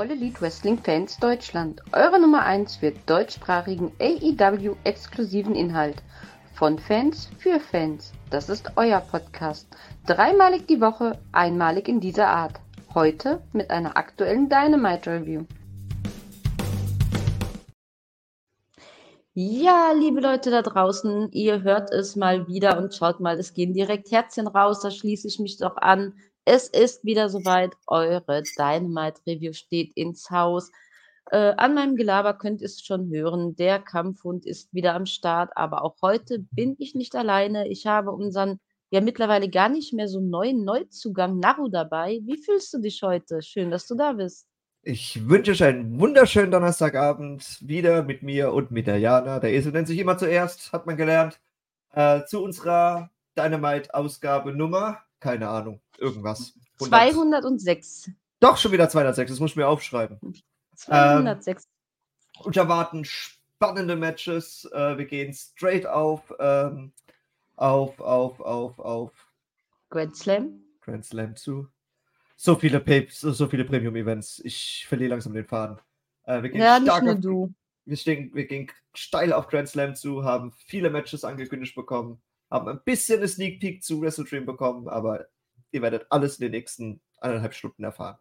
All Elite Wrestling Fans Deutschland. Eure Nummer 1 für deutschsprachigen AEW-exklusiven Inhalt. Von Fans für Fans. Das ist euer Podcast. Dreimalig die Woche, einmalig in dieser Art. Heute mit einer aktuellen Dynamite Review. Ja, liebe Leute da draußen, ihr hört es mal wieder und schaut mal, es gehen direkt Herzchen raus, da schließe ich mich doch an. Es ist wieder soweit, eure Dynamite Review steht ins Haus. Äh, an meinem Gelaber könnt ihr es schon hören, der Kampfhund ist wieder am Start, aber auch heute bin ich nicht alleine. Ich habe unseren ja mittlerweile gar nicht mehr so neuen Neuzugang Naru dabei. Wie fühlst du dich heute? Schön, dass du da bist. Ich wünsche euch einen wunderschönen Donnerstagabend wieder mit mir und mit der Jana. Der Esel nennt sich immer zuerst, hat man gelernt. Äh, zu unserer Dynamite-Ausgabe Nummer, keine Ahnung, irgendwas. 100. 206. Doch, schon wieder 206, das muss ich mir aufschreiben. 206. Ähm, und erwarten spannende Matches. Äh, wir gehen straight auf, ähm, auf, auf, auf, auf Grand Slam. Grand Slam zu so viele, so, so viele Premium-Events. Ich verliere langsam den Faden. Äh, ja, nicht nur auf, du. Wir, stehen, wir gehen steil auf Grand Slam zu, haben viele Matches angekündigt bekommen, haben ein bisschen eine Sneak Peek zu Wrestle Dream bekommen, aber ihr werdet alles in den nächsten eineinhalb Stunden erfahren.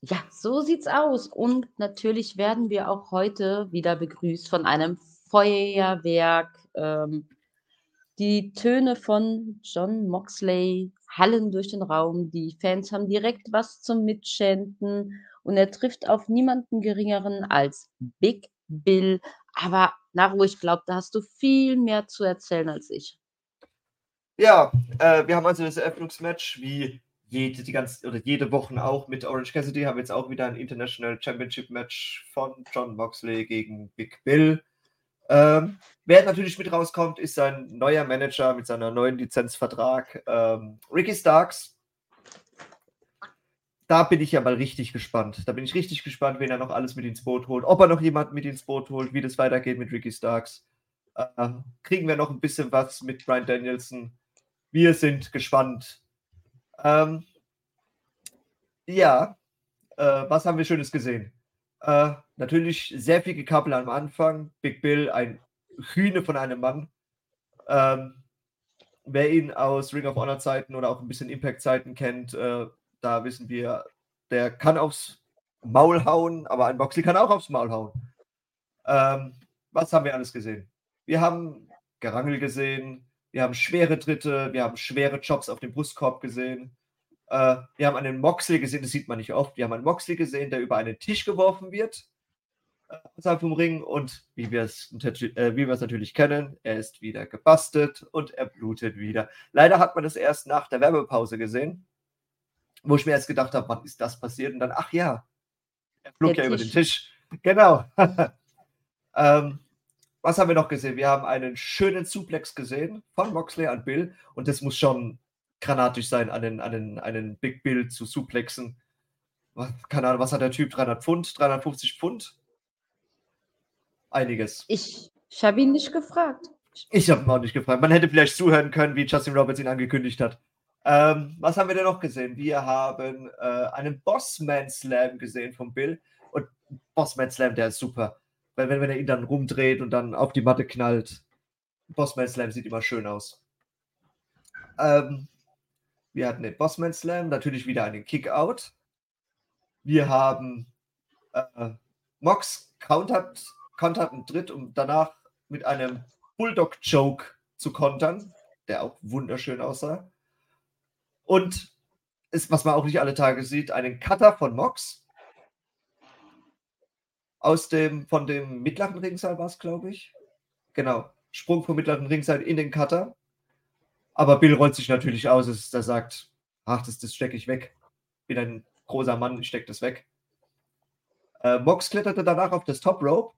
Ja, so sieht's aus. Und natürlich werden wir auch heute wieder begrüßt von einem Feuerwerk. Ähm, die Töne von John Moxley hallen durch den Raum. Die Fans haben direkt was zum Mitschänden und er trifft auf niemanden geringeren als Big Bill. Aber Naru, ich glaube, da hast du viel mehr zu erzählen als ich. Ja, äh, wir haben also das Eröffnungsmatch wie jede, die ganze, oder jede Woche auch mit Orange Cassidy haben jetzt auch wieder ein International Championship Match von John Moxley gegen Big Bill. Ähm, wer natürlich mit rauskommt, ist sein neuer Manager mit seiner neuen Lizenzvertrag, ähm, Ricky Starks. Da bin ich ja mal richtig gespannt. Da bin ich richtig gespannt, wen er noch alles mit ins Boot holt. Ob er noch jemanden mit ins Boot holt, wie das weitergeht mit Ricky Starks. Ähm, kriegen wir noch ein bisschen was mit Brian Danielson. Wir sind gespannt. Ähm, ja, äh, was haben wir Schönes gesehen? Äh, natürlich sehr viel gekappelt am Anfang. Big Bill, ein Hühne von einem Mann. Ähm, wer ihn aus Ring of Honor Zeiten oder auch ein bisschen Impact Zeiten kennt, äh, da wissen wir, der kann aufs Maul hauen, aber ein Boxy kann auch aufs Maul hauen. Ähm, was haben wir alles gesehen? Wir haben Gerangel gesehen, wir haben schwere Tritte, wir haben schwere Chops auf dem Brustkorb gesehen. Äh, wir haben einen Moxley gesehen, das sieht man nicht oft. Wir haben einen Moxley gesehen, der über einen Tisch geworfen wird äh, außerhalb vom Ring und wie wir es äh, wie natürlich kennen, er ist wieder gebastelt und er blutet wieder. Leider hat man es erst nach der Werbepause gesehen, wo ich mir erst gedacht habe, wann ist das passiert? Und dann, ach ja, er flog ja über den Tisch. Genau. ähm, was haben wir noch gesehen? Wir haben einen schönen Suplex gesehen von Moxley an Bill und das muss schon granatisch sein, einen, einen, einen Big Bill zu suplexen. Keine Ahnung, was hat der Typ? 300 Pfund? 350 Pfund? Einiges. Ich, ich habe ihn nicht gefragt. Ich habe ihn auch nicht gefragt. Man hätte vielleicht zuhören können, wie Justin Roberts ihn angekündigt hat. Ähm, was haben wir denn noch gesehen? Wir haben äh, einen Bossman Slam gesehen von Bill. Und Bossman Slam, der ist super. Weil wenn, wenn er ihn dann rumdreht und dann auf die Matte knallt, Bossman Slam sieht immer schön aus. Ähm, wir hatten den Bossman Slam, natürlich wieder einen Kickout. Wir haben äh, Mox countert, countert einen Tritt, um danach mit einem Bulldog Choke zu kontern, der auch wunderschön aussah. Und ist, was man auch nicht alle Tage sieht, einen Cutter von Mox. Aus dem, von dem mittleren Ringseil war es, glaube ich. Genau. Sprung vom mittleren Ringseil in den Cutter. Aber Bill rollt sich natürlich aus, dass er sagt, ach, das, das stecke ich weg. Bin ein großer Mann, ich stecke das weg. Äh, Mox kletterte danach auf das Top Rope,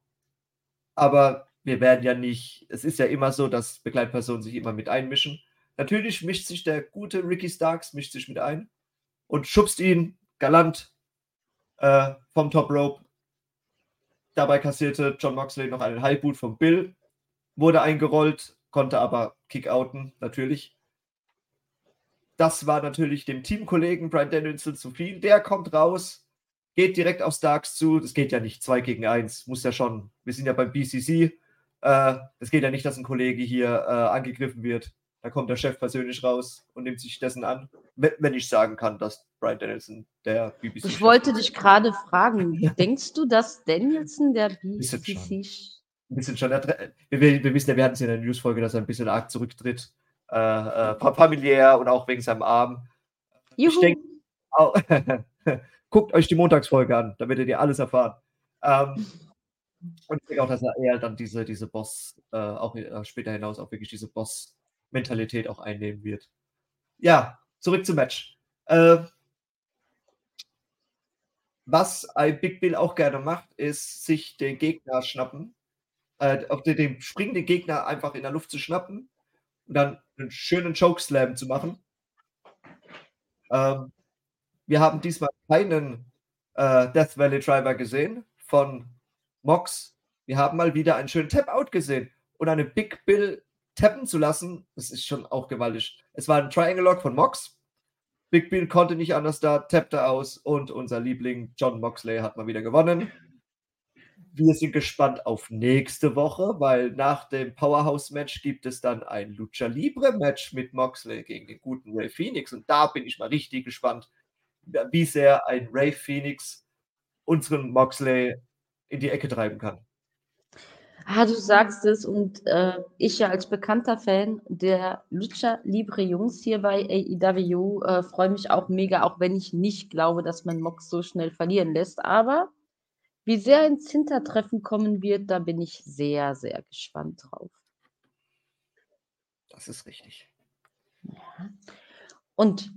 aber wir werden ja nicht, es ist ja immer so, dass Begleitpersonen sich immer mit einmischen. Natürlich mischt sich der gute Ricky Starks, mischt sich mit ein und schubst ihn galant äh, vom Top Rope. Dabei kassierte John Moxley noch einen Highboot von Bill, wurde eingerollt, konnte aber Kickouten, natürlich. Das war natürlich dem Teamkollegen Brian Danielson zu viel. Der kommt raus, geht direkt auf Starks zu. Das geht ja nicht zwei gegen eins, muss ja schon. Wir sind ja beim BCC. Äh, das geht ja nicht, dass ein Kollege hier äh, angegriffen wird. Da kommt der Chef persönlich raus und nimmt sich dessen an, wenn ich sagen kann, dass Brian Danielson der BBC. Ich wollte dich gerade fragen, denkst du, dass Danielson der BBC. Ein bisschen schon. Wir, wir, wissen ja, wir hatten es in der Newsfolge, dass er ein bisschen arg zurücktritt. Äh, äh, familiär und auch wegen seinem Arm. Juhu. Ich denke, guckt euch die Montagsfolge an, da werdet ihr alles erfahren. Ähm, und ich denke auch, dass er eher dann diese, diese Boss, äh, auch äh, später hinaus auch wirklich diese Boss-Mentalität auch einnehmen wird. Ja, zurück zum Match. Äh, was ein Big Bill auch gerne macht, ist sich den Gegner schnappen, äh, auf den, den springenden Gegner einfach in der Luft zu schnappen und dann einen schönen Chokeslam zu machen. Ähm, wir haben diesmal keinen äh, Death Valley Driver gesehen von Mox. Wir haben mal wieder einen schönen Tap-Out gesehen. Und eine Big Bill tappen zu lassen, das ist schon auch gewaltig. Es war ein Triangle Lock von Mox. Big Bill konnte nicht anders da, tappte aus und unser Liebling John Moxley hat mal wieder gewonnen. Wir sind gespannt auf nächste Woche, weil nach dem Powerhouse-Match gibt es dann ein Lucha Libre-Match mit Moxley gegen den guten Ray Phoenix. Und da bin ich mal richtig gespannt, wie sehr ein Ray Phoenix unseren Moxley in die Ecke treiben kann. Ah, du sagst es und äh, ich ja als bekannter Fan der Lucha Libre Jungs hier bei AEW äh, freue mich auch mega, auch wenn ich nicht glaube, dass man Mox so schnell verlieren lässt. Aber wie sehr ins Hintertreffen kommen wird, da bin ich sehr, sehr gespannt drauf. Das ist richtig. Ja. Und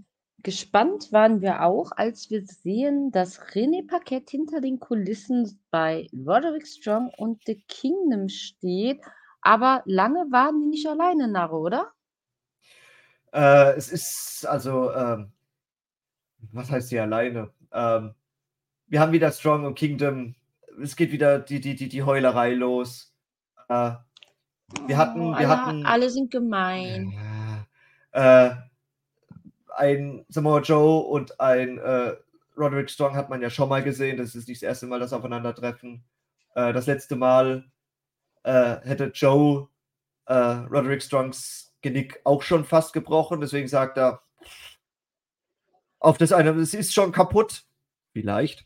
Gespannt waren wir auch, als wir sehen, dass René Paquette hinter den Kulissen bei Roderick Strong und The Kingdom steht. Aber lange waren die nicht alleine, Narro, oder? Äh, es ist also, ähm, was heißt hier alleine? Ähm, wir haben wieder Strong und Kingdom. Es geht wieder die, die, die, die Heulerei los. Äh, wir hatten, oh, wir alle, hatten. Alle sind gemein. Äh, ein Samoa Joe und ein äh, Roderick Strong hat man ja schon mal gesehen. Das ist nicht das erste Mal, dass sie aufeinandertreffen. Äh, das letzte Mal äh, hätte Joe äh, Roderick Strongs Genick auch schon fast gebrochen. Deswegen sagt er, auf das eine, es ist schon kaputt. Vielleicht.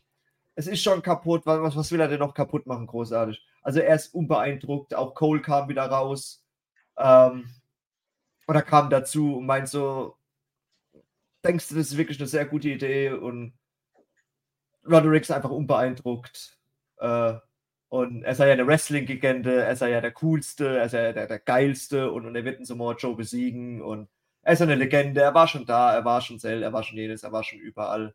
Es ist schon kaputt. Was, was will er denn noch kaputt machen? Großartig. Also er ist unbeeindruckt. Auch Cole kam wieder raus. Ähm, oder kam dazu und meint so, denkst du, das ist wirklich eine sehr gute Idee und Roderick ist einfach unbeeindruckt. Äh, und er sei ja eine Wrestling-Legende, er sei ja der coolste, er sei ja der, der geilste und, und er wird einen Samoa Joe besiegen und er ist eine Legende, er war schon da, er war schon Zell, er war schon jedes, er war schon überall.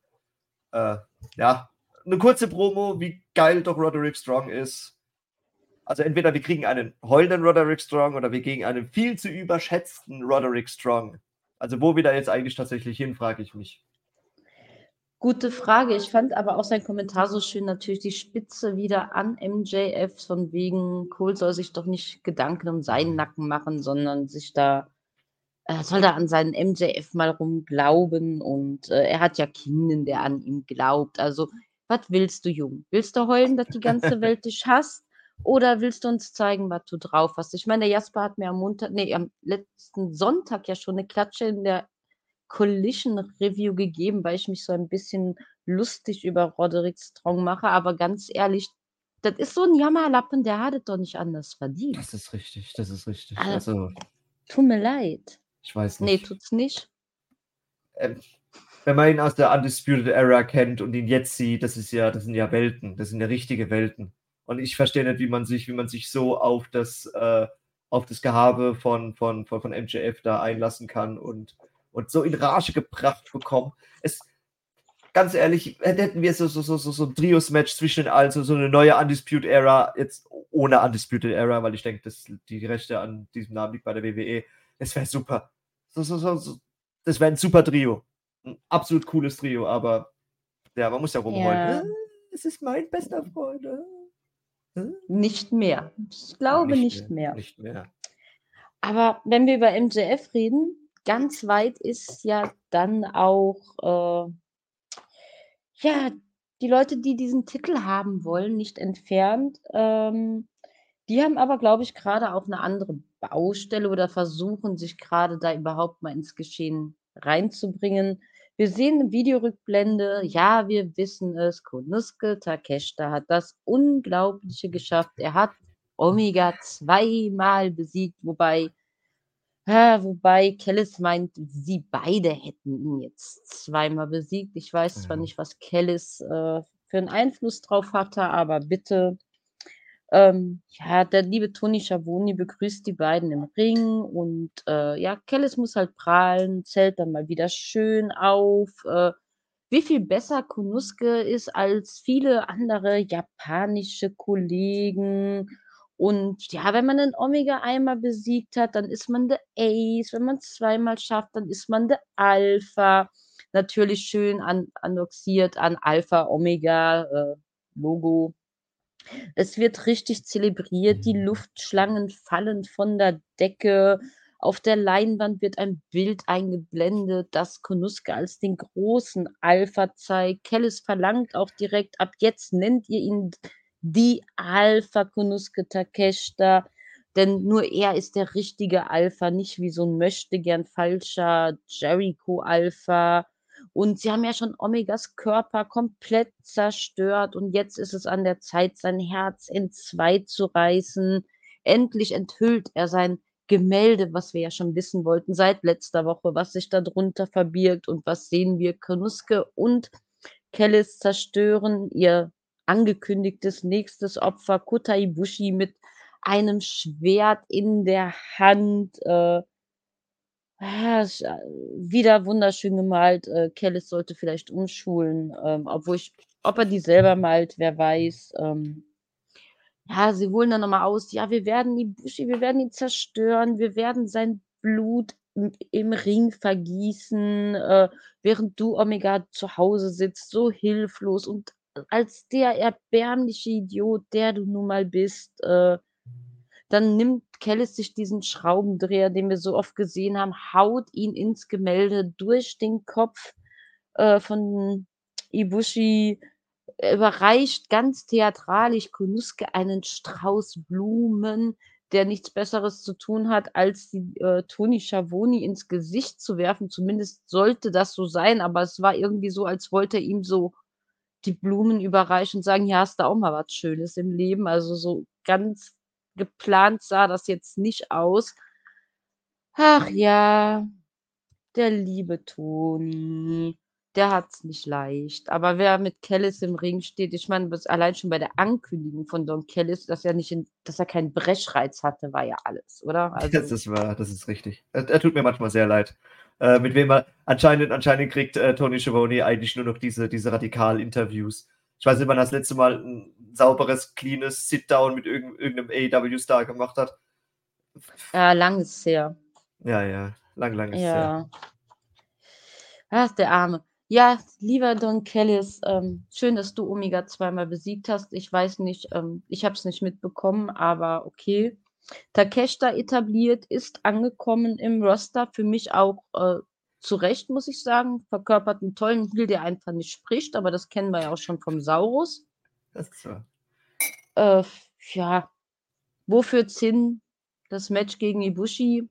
Äh, ja, eine kurze Promo, wie geil doch Roderick Strong ist. Also entweder wir kriegen einen heulenden Roderick Strong oder wir kriegen einen viel zu überschätzten Roderick Strong. Also wo wir da jetzt eigentlich tatsächlich hin, frage ich mich. Gute Frage. Ich fand aber auch sein Kommentar so schön, natürlich die Spitze wieder an MJF, von wegen, Cole soll sich doch nicht Gedanken um seinen Nacken machen, sondern sich da, äh, soll da an seinen MJF mal rumglauben und äh, er hat ja Kinder, der an ihm glaubt. Also, was willst du, Jung? Willst du heulen, dass die ganze Welt dich hasst? Oder willst du uns zeigen, was du drauf hast? Ich meine, der Jasper hat mir am Montag, nee, am letzten Sonntag ja schon eine Klatsche in der Collision Review gegeben, weil ich mich so ein bisschen lustig über Roderick Strong mache. Aber ganz ehrlich, das ist so ein Jammerlappen, der hat es doch nicht anders verdient. Das ist richtig, das ist richtig. Also, also tut mir leid. Ich weiß nicht. Nee, tut's nicht. Ähm, wenn man ihn aus der Undisputed Era kennt und ihn jetzt sieht, das ist ja, das sind ja Welten, das sind ja richtige Welten. Und ich verstehe nicht, wie man sich, wie man sich so auf das, äh, auf das Gehabe von, von, von, von MJF da einlassen kann und, und so in Rage gebracht bekommen. Es, ganz ehrlich, hätten wir so, so, so, so, so ein Trios-Match zwischen den allen, so, so eine neue Undisputed Era, jetzt ohne Undisputed Era, weil ich denke, dass die Rechte an diesem Namen liegt bei der WWE. Es wäre super. So, so, so, so. Das wäre ein super Trio. Ein absolut cooles Trio, aber ja, man muss ja rumholen. Ja. Es ist mein bester Freund. Nicht mehr. Ich glaube nicht, nicht mehr, mehr. Nicht mehr. Aber wenn wir über MJF reden, ganz weit ist ja dann auch äh, ja die Leute, die diesen Titel haben wollen, nicht entfernt. Ähm, die haben aber, glaube ich, gerade auch eine andere Baustelle oder versuchen sich gerade da überhaupt mal ins Geschehen reinzubringen. Wir sehen 'ne Videorückblende. Ja, wir wissen es, Konosuke Takeshita hat das Unglaubliche geschafft. Er hat Omega zweimal besiegt, wobei äh, wobei Kellis meint, sie beide hätten ihn jetzt zweimal besiegt. Ich weiß zwar nicht, was Kellis, äh, für 'n Einfluss drauf hatte, aber bitte. Ähm, ja, der liebe Tony Schiavone begrüßt die beiden im Ring und, äh, ja, Kellis muss halt prahlen, zählt dann mal wieder schön auf, äh, wie viel besser Konosuke ist als viele andere japanische Kollegen. Und ja, wenn man den Omega einmal besiegt hat, dann ist man der Ace. Wenn man's zweimal schafft, dann ist man der Alpha. Natürlich schön an annonciert an Alpha Omega, äh, Logo. Es wird richtig zelebriert. Die Luftschlangen fallen von der Decke. Auf der Leinwand wird ein Bild eingeblendet, das Konosuke als den großen Alpha zeigt. Kellis verlangt auch direkt: „Ab jetzt nennt ihr ihn die Alpha Konosuke Takeshita“, denn nur er ist der richtige Alpha, nicht wie so 'n Möchtegern falscher Jericho Alpha. Und sie haben ja schon Omegas Körper komplett zerstört und jetzt ist es an der Zeit, sein Herz entzwei zu reißen. Endlich enthüllt er sein Gemälde, was wir ja schon wissen wollten seit letzter Woche, was sich da drunter verbirgt. Und was sehen wir? Konosuke und Kellis zerstören ihr angekündigtes nächstes Opfer, Kota Ibushi, mit einem Schwert in der Hand, äh Ah, äh, wieder wunderschön gemalt. Äh, Kellis sollte vielleicht umschulen, ähm, obwohl ich ob er die selber malt, wer weiß. Ähm, ja, sie holen dann noch mal aus: „Ja, wir werden Ibushi wir werden ihn zerstören. Wir werden sein Blut im im Ring vergießen, äh, während du, Omega, zu Hause sitzt, so hilflos und als der erbärmliche Idiot, der du nun mal bist.“ Äh, dann nimmt Kellis sich diesen Schraubendreher, den wir so oft gesehen haben, haut ihn ins Gemälde durch den Kopf, äh, von Ibushi, Er überreicht ganz theatralisch Konosuke einen Strauß Blumen, der nichts Besseres zu tun hat, als die, äh, Tony Schiavone ins Gesicht zu werfen. Zumindest sollte das so sein, aber es war irgendwie so, als wollte er ihm so die Blumen überreichen und sagen: „Hier hast du auch mal was Schönes im Leben.“ Also, so ganz geplant sah das jetzt nicht aus. Ach ja, der liebe Toni, der hat's nicht leicht. Aber wer mit Kellis im Ring steht ich meine, allein schon bei der Ankündigung von Don Kellis, dass er nicht in dass er keinen Brechreiz hatte, war ja alles, oder? Das Also ist wahr, das ist richtig. Er er tut mir manchmal sehr leid. Äh, mit wem er anscheinend anscheinend kriegt, äh, Tony Schiavone eigentlich nur noch diese diese Radikal-Interviews. Ich weiß nicht, wann das letzte Mal 'n sauberes, cleanes Sit-Down mit irgend irgend 'nem AEW-Star gemacht hat. Ja, lang ist's her. Ja, ja, lang, lang ist's her. Ja. Ach, der Arme. Ja, lieber Don Kellis, ähm, schön, dass du Omega zweimal besiegt hast. Ich weiß nicht, ähm ich habe es nicht mitbekommen, aber okay. Takeshita etabliert, ist angekommen im Roster, für mich auch, äh, zu Recht, muss ich sagen. Verkörpert 'n tollen Heel, der einfach nicht spricht, aber das kennen wir ja auch schon vom Saurus. Das ist wahr. Äh, ja, wo führt's hin? Das Match gegen Ibushi.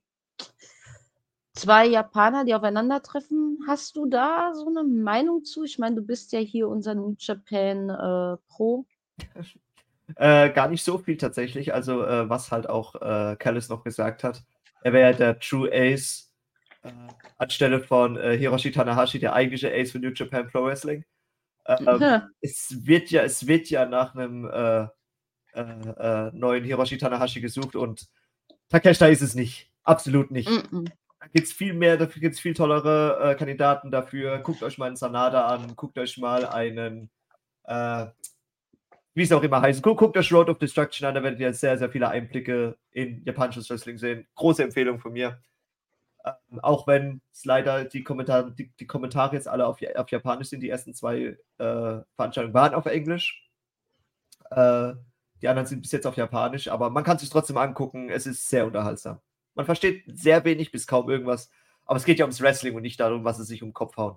2 Japaner, die aufeinandertreffen. Hast du da so 'ne Meinung zu? Ich meine, du bist ja hier unser New Japan, äh, Pro. Äh, gar nicht so viel tatsächlich. Also, äh, was halt auch, äh, Callis noch gesagt hat, er wäre ja der True Ace, anstelle von, äh, Hiroshi Tanahashi, der eigentliche Ace für New Japan Pro Wrestling. Ähm, Ja. es wird ja es wird ja nach 'nem, äh, äh, äh, neuen Hiroshi Tanahashi gesucht und Takeshita ist es nicht. Absolut nicht. Mm-mm. Da gibt's viel mehr dafür gibt's viel tollere, äh, Kandidaten dafür. Guckt euch mal 'n Sanada an, guckt euch mal einen, äh, wie es auch immer heißt, gu guckt euch Road of Destruction an, da werdet ihr sehr, sehr viele Einblicke in japanisches Wrestling sehen. Große Empfehlung von mir. Ähm, auch wenn es leider die Kommentare die die Kommentare jetzt alle auf auf Japanisch sind. Die ersten 2, äh, Veranstaltungen waren auf Englisch. Äh, die anderen sind bis jetzt auf Japanisch, aber man kann sich's trotzdem angucken. Es ist sehr unterhaltsam. Man versteht sehr wenig bis kaum irgendwas, aber es geht ja ums Wrestling und nicht darum, was sie sich um 'n Kopf hauen.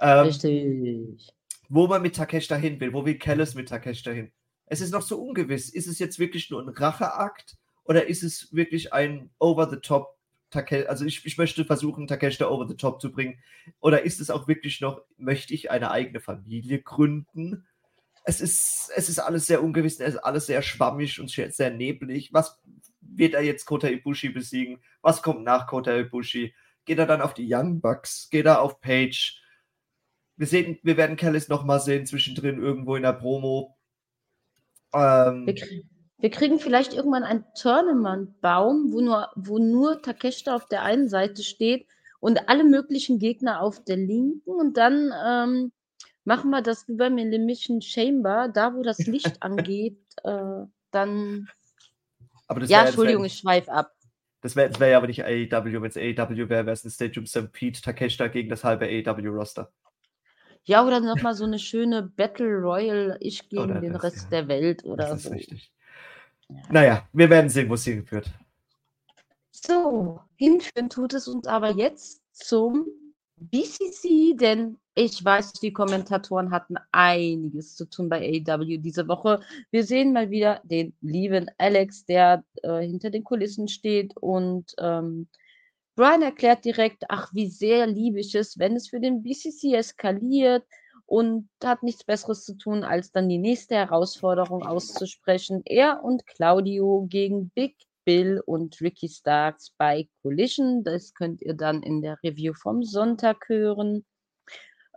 Ähm Richtig. wo man mit Takeshita hin will, wo will Callis mit Takeshita hin. Es ist noch so ungewiss. Ist es jetzt wirklich nur ein Racheakt oder ist es wirklich ein Over-the-Top Take also ich, ich möchte versuchen, Takeshita over the top zu bringen. Oder ist es auch wirklich noch, möchte ich eine eigene Familie gründen? Es ist, es ist alles sehr ungewiss, es ist alles sehr schwammig und sehr neblig. Was wird er jetzt Kota Ibushi besiegen? Was kommt nach Kota Ibushi? Geht er dann auf die Young Bucks? Geht er auf Page? Wir, sehen, wir werden Kellis nochmal sehen, zwischendrin irgendwo in der Promo. Ähm, wir, kriegen vielleicht irgendwann einen Tournament-Baum, wo nur, wo nur Takeshita auf der einen Seite steht und alle möglichen Gegner auf der linken. Und dann ähm, machen wir das wie beim Elimination Chamber, da wo das Licht angeht, äh, dann. ja, Entschuldigung, ich schweife ab. Das wäre wär ja aber nicht AEW. Wenn es AEW wäre, wäre es ein Stadium Stampede Takeshita gegen das halbe AEW-Roster. Ja, oder nochmal so eine schöne Battle Royal, ich gegen oder den das, Rest ja. der Welt oder das ist so. Richtig. Ja. Naja, wir werden sehen, wo es hinführt. So, hinführen tut es uns aber jetzt zum BCC, denn ich weiß, die Kommentatoren hatten einiges zu tun bei AEW diese Woche. Wir sehen mal wieder den lieben Alex, der äh, hinter den Kulissen steht und ähm, Brian erklärt direkt, ach, wie sehr liebe ich es, wenn es für den BCC eskaliert und hat nichts Besseres zu tun, als dann die nächste Herausforderung auszusprechen. Er und Claudio gegen Big Bill und Ricky Starks bei Collision. Das könnt ihr dann in der Review vom Sonntag hören.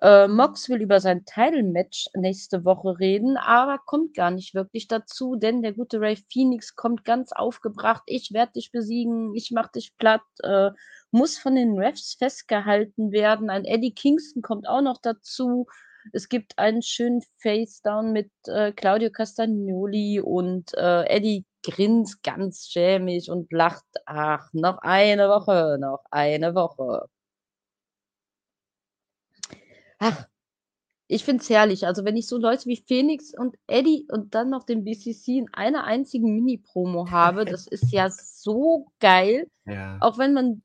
Äh, Mox will über sein Title-Match nächste Woche reden, aber kommt gar nicht wirklich dazu, denn der gute Ray Phoenix kommt ganz aufgebracht. Ich werde dich besiegen, ich mach dich platt, äh, muss von den Refs festgehalten werden. Ein Eddie Kingston kommt auch noch dazu. Es gibt einen schönen Face-Down mit äh, Claudio Castagnoli und äh, Eddie grinst ganz schämig und lacht. Ach, noch eine Woche, noch eine Woche. Ach, ich finde es herrlich. Also, wenn ich so Leute wie Phoenix und Eddie und dann noch den BCC in einer einzigen Mini-Promo habe, das ist ja so geil. Ja. Auch wenn man,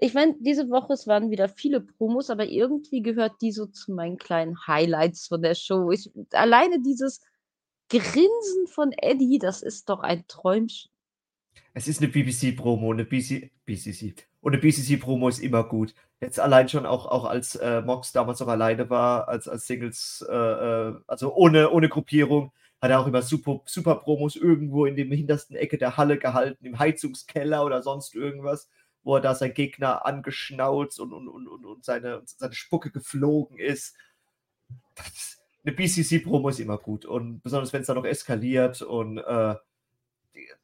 ich meine, diese Woche, es waren wieder viele Promos, aber irgendwie gehört die so zu meinen kleinen Highlights von der Show. Ich, alleine dieses Grinsen von Eddie, das ist doch ein Träumchen. Es ist eine BBC-Promo, eine BC, BCC. Und eine BCC-Promo ist immer gut. Jetzt allein schon auch, auch als äh, Mox damals noch alleine war, als, als Singles, äh, äh, also ohne, ohne Gruppierung, hat er auch immer super, super Promos irgendwo in dem hintersten Ecke der Halle gehalten, im Heizungskeller oder sonst irgendwas, wo er da sein Gegner angeschnauzt und, und, und, und, seine, seine Spucke geflogen ist. eine BCC-Promo ist immer gut und besonders wenn es dann noch eskaliert und äh,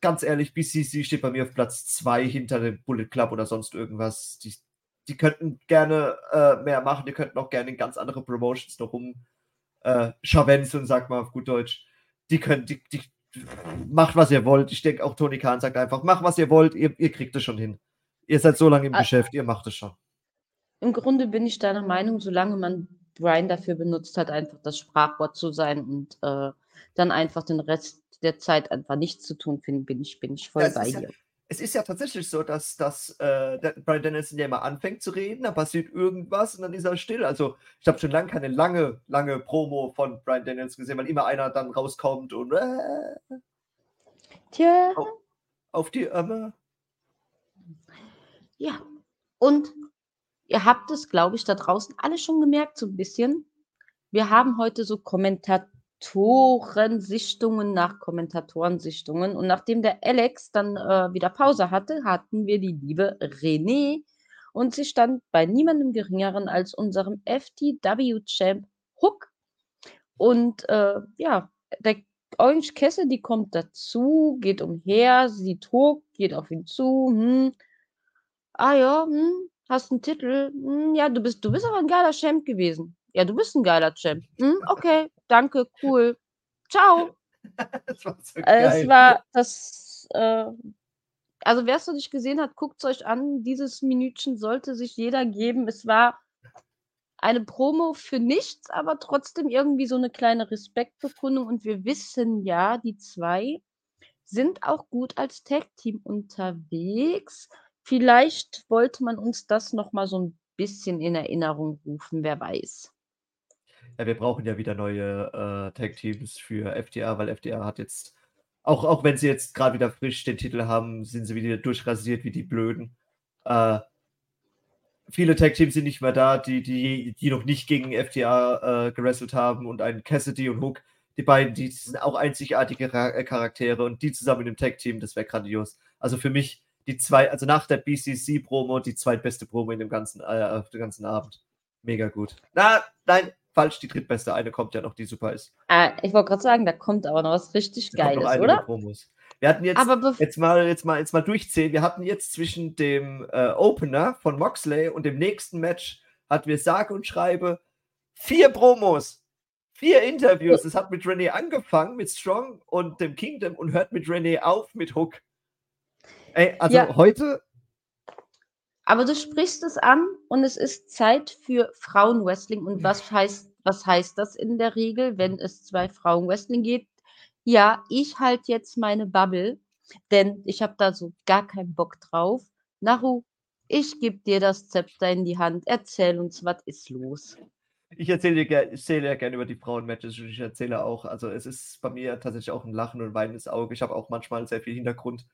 ganz ehrlich, BCC steht bei mir auf Platz 2 hinter dem Bullet Club oder sonst irgendwas. Die, die könnten gerne äh, mehr machen, die könnten auch gerne in ganz andere Promotions noch rum äh, scharwenzeln, sagt man auf gut Deutsch. Die können, die, die, macht was ihr wollt. Ich denke auch Tony Khan sagt einfach, macht was ihr wollt, ihr, ihr kriegt es schon hin. Ihr seid so lange im also, Geschäft, ihr macht es schon. Im Grunde bin ich deiner Meinung, solange man Brian dafür benutzt hat, einfach das Sprachwort zu sein und äh, dann einfach den Rest der Zeit einfach nichts zu tun, finde bin ich, bin ich voll ja, bei dir. Ja, es ist ja tatsächlich so, dass, dass äh, Brian Dennison ja immer anfängt zu reden, dann passiert irgendwas und dann ist er still. Also ich habe schon lange keine lange, lange Promo von Brian Dennison gesehen, weil immer einer dann rauskommt und äh, Tja. Auf, auf die Ömme. Ja, und ihr habt es, glaube ich, da draußen alle schon gemerkt, so ein bisschen. Wir haben heute so Kommentatorensichtungen nach Kommentatorensichtungen. Und nachdem der Alex dann äh, wieder Pause hatte, hatten wir die liebe René und sie stand bei niemandem geringeren als unserem FTW-Champ Hook. Und äh, ja, der Orange Cassidy kommt dazu, geht umher, sieht Hook, geht auf ihn zu. Hm. Ah ja, hm, hast einen Titel. Hm, ja, du bist, du bist aber ein geiler Champ gewesen. Ja, du bist ein geiler Champ. Hm, okay, danke, cool. Ciao. das war so geil. Es war das, äh, also wer es noch nicht gesehen hat, guckt es euch an. Dieses Minütchen sollte sich jeder geben. Es war eine Promo für nichts, aber trotzdem irgendwie so eine kleine Respektbekundung. Und wir wissen ja, die zwei sind auch gut als Tag-Team unterwegs. Vielleicht wollte man uns das nochmal so ein bisschen in Erinnerung rufen, wer weiß. ja, wir brauchen ja wieder neue äh, Tag-Teams für FTA, weil FTA hat jetzt, auch, auch wenn sie jetzt gerade wieder frisch den Titel haben, sind sie wieder durchrasiert wie die Blöden. Äh, viele Tag-Teams sind nicht mehr da, die, die, die noch nicht gegen FTA äh, gerestelt haben und ein Cassidy und Hook, die beiden, die sind auch einzigartige äh, Charaktere und die zusammen in dem Tag-Team, das wäre grandios. Also für mich die zwei, also nach der BCC-Promo, die zweitbeste Promo in dem ganzen, äh, auf dem ganzen Abend. Mega gut. Na, nein, falsch, die drittbeste. Eine kommt ja noch, die super ist. Ah, ich wollte gerade sagen, da kommt aber noch was richtig da Geiles, oder? Promos. Wir hatten jetzt, jetzt, mal, jetzt, mal, jetzt mal durchzählen. Wir hatten jetzt zwischen dem äh, Opener von Moxley und dem nächsten Match hatten wir sage und schreibe vier Promos, vier Interviews. Es hat mit René angefangen, mit Strong und dem Kingdom und hört mit René auf, mit Hook. Ey, also ja. heute. Aber du sprichst es an und es ist Zeit für Frauenwrestling. Und was heißt, was heißt das in der Regel, wenn es zwei Frauenwrestling gibt? Ja, ich halte jetzt meine Bubble, denn ich habe da so gar keinen Bock drauf. Naru, ich gebe dir das Zepter in die Hand. Erzähl uns, was ist los? Ich erzähle dir, erzähle ja gerne über die Frauenmatches und ich erzähle auch, also es ist bei mir tatsächlich auch ein Lachen und weinendes Auge. Ich habe auch manchmal sehr viel Hintergrund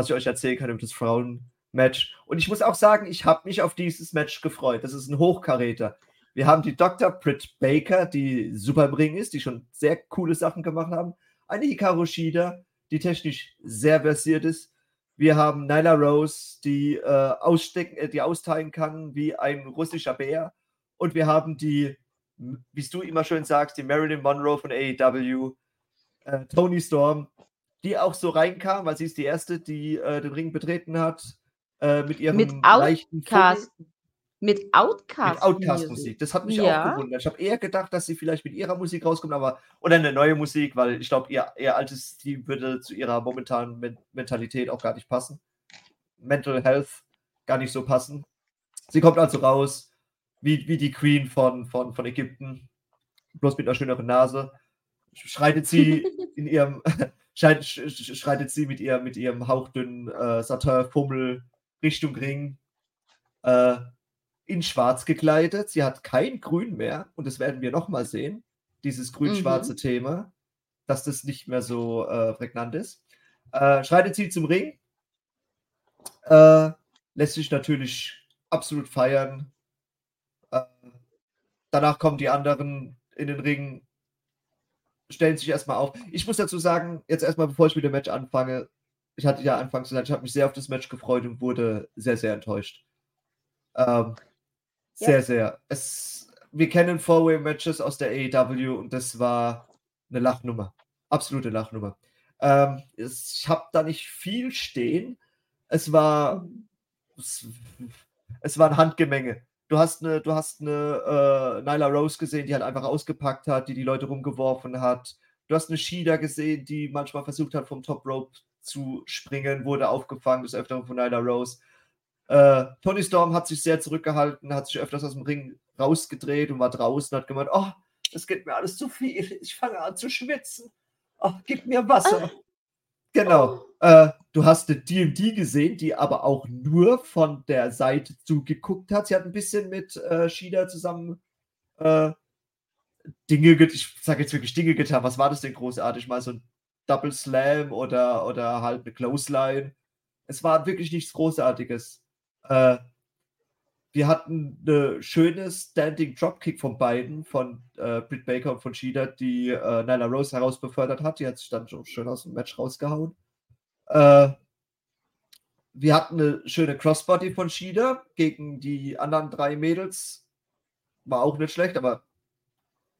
was ich euch erzählen kann über das Frauenmatch. Und ich muss auch sagen, ich habe mich auf dieses Match gefreut. Das ist ein Hochkaräter. Wir haben die Dr. Britt Baker, die super im Ring ist, die schon sehr coole Sachen gemacht haben. Eine Hikaru Shida, die technisch sehr versiert ist. Wir haben Nyla Rose, die, äh, ausstecken, äh, die austeilen kann wie ein russischer Bär. Und wir haben die, wie du immer schön sagst, die Marilyn Monroe von AEW, äh, Tony Storm, die auch so reinkam, weil sie ist die erste, die äh, den Ring betreten hat, äh, mit ihrem mit leichten Outcast. Mit Outcast. Mit Outcast-Musik. Das hat mich ja. auch gewundert. Ich habe eher gedacht, dass sie vielleicht mit ihrer Musik rauskommt, aber oder eine neue Musik, weil ich glaube, ihr, ihr altes Team würde zu ihrer momentanen Men Mentalität auch gar nicht passen. Mental Health gar nicht so passen. Sie kommt also raus, wie, wie die Queen von, von, von Ägypten, bloß mit einer schöneren Nase. Schreitet sie in ihrem schreitet sie mit, ihr, mit ihrem hauchdünnen äh, Satin-Fummel Richtung Ring äh, in schwarz gekleidet. Sie hat kein Grün mehr und das werden wir nochmal sehen, dieses grün-schwarze mhm. Thema, dass das nicht mehr so äh, prägnant ist. Äh, schreitet sie zum Ring, äh, lässt sich natürlich absolut feiern. Äh, danach kommen die anderen in den Ring, stellen sich erstmal auf. Ich muss dazu sagen, jetzt erstmal, bevor ich mit dem Match anfange, ich hatte ja anfangs gesagt, ich habe mich sehr auf das Match gefreut und wurde sehr, sehr enttäuscht. Ähm, sehr, ja. sehr. Es, wir kennen Four-Way-Matches aus der AEW und das war eine Lachnummer. Absolute Lachnummer. Ähm, es, ich habe da nicht viel stehen. Es war, es, es war ein Handgemenge. Du hast eine, du hast eine äh, Nyla Rose gesehen, die halt einfach ausgepackt hat, die die Leute rumgeworfen hat. Du hast eine Shida gesehen, die manchmal versucht hat, vom Top Rope zu springen, wurde aufgefangen, das Öfteren von Nyla Rose. Äh, Tony Storm hat sich sehr zurückgehalten, hat sich öfters aus dem Ring rausgedreht und war draußen, hat gemeint, oh, das geht mir alles zu viel, ich fange an zu schwitzen. Oh, gib mir Wasser. Genau. Äh, du hast eine DD gesehen, die aber auch nur von der Seite zugeguckt hat. Sie hat ein bisschen mit äh, Shida zusammen äh, Dinge, ich sage jetzt wirklich Dinge getan. Was war das denn großartig? Mal so ein Double Slam oder, oder halt eine Clothesline. Es war wirklich nichts Großartiges. Äh, wir hatten eine schöne Standing Dropkick von beiden, von äh, Britt Baker und von Shida, die äh, Nyla Rose herausbefördert hat. Die hat sich dann schon schön aus dem Match rausgehauen. Äh, wir hatten eine schöne Crossbody von Shida gegen die anderen drei Mädels. War auch nicht schlecht, aber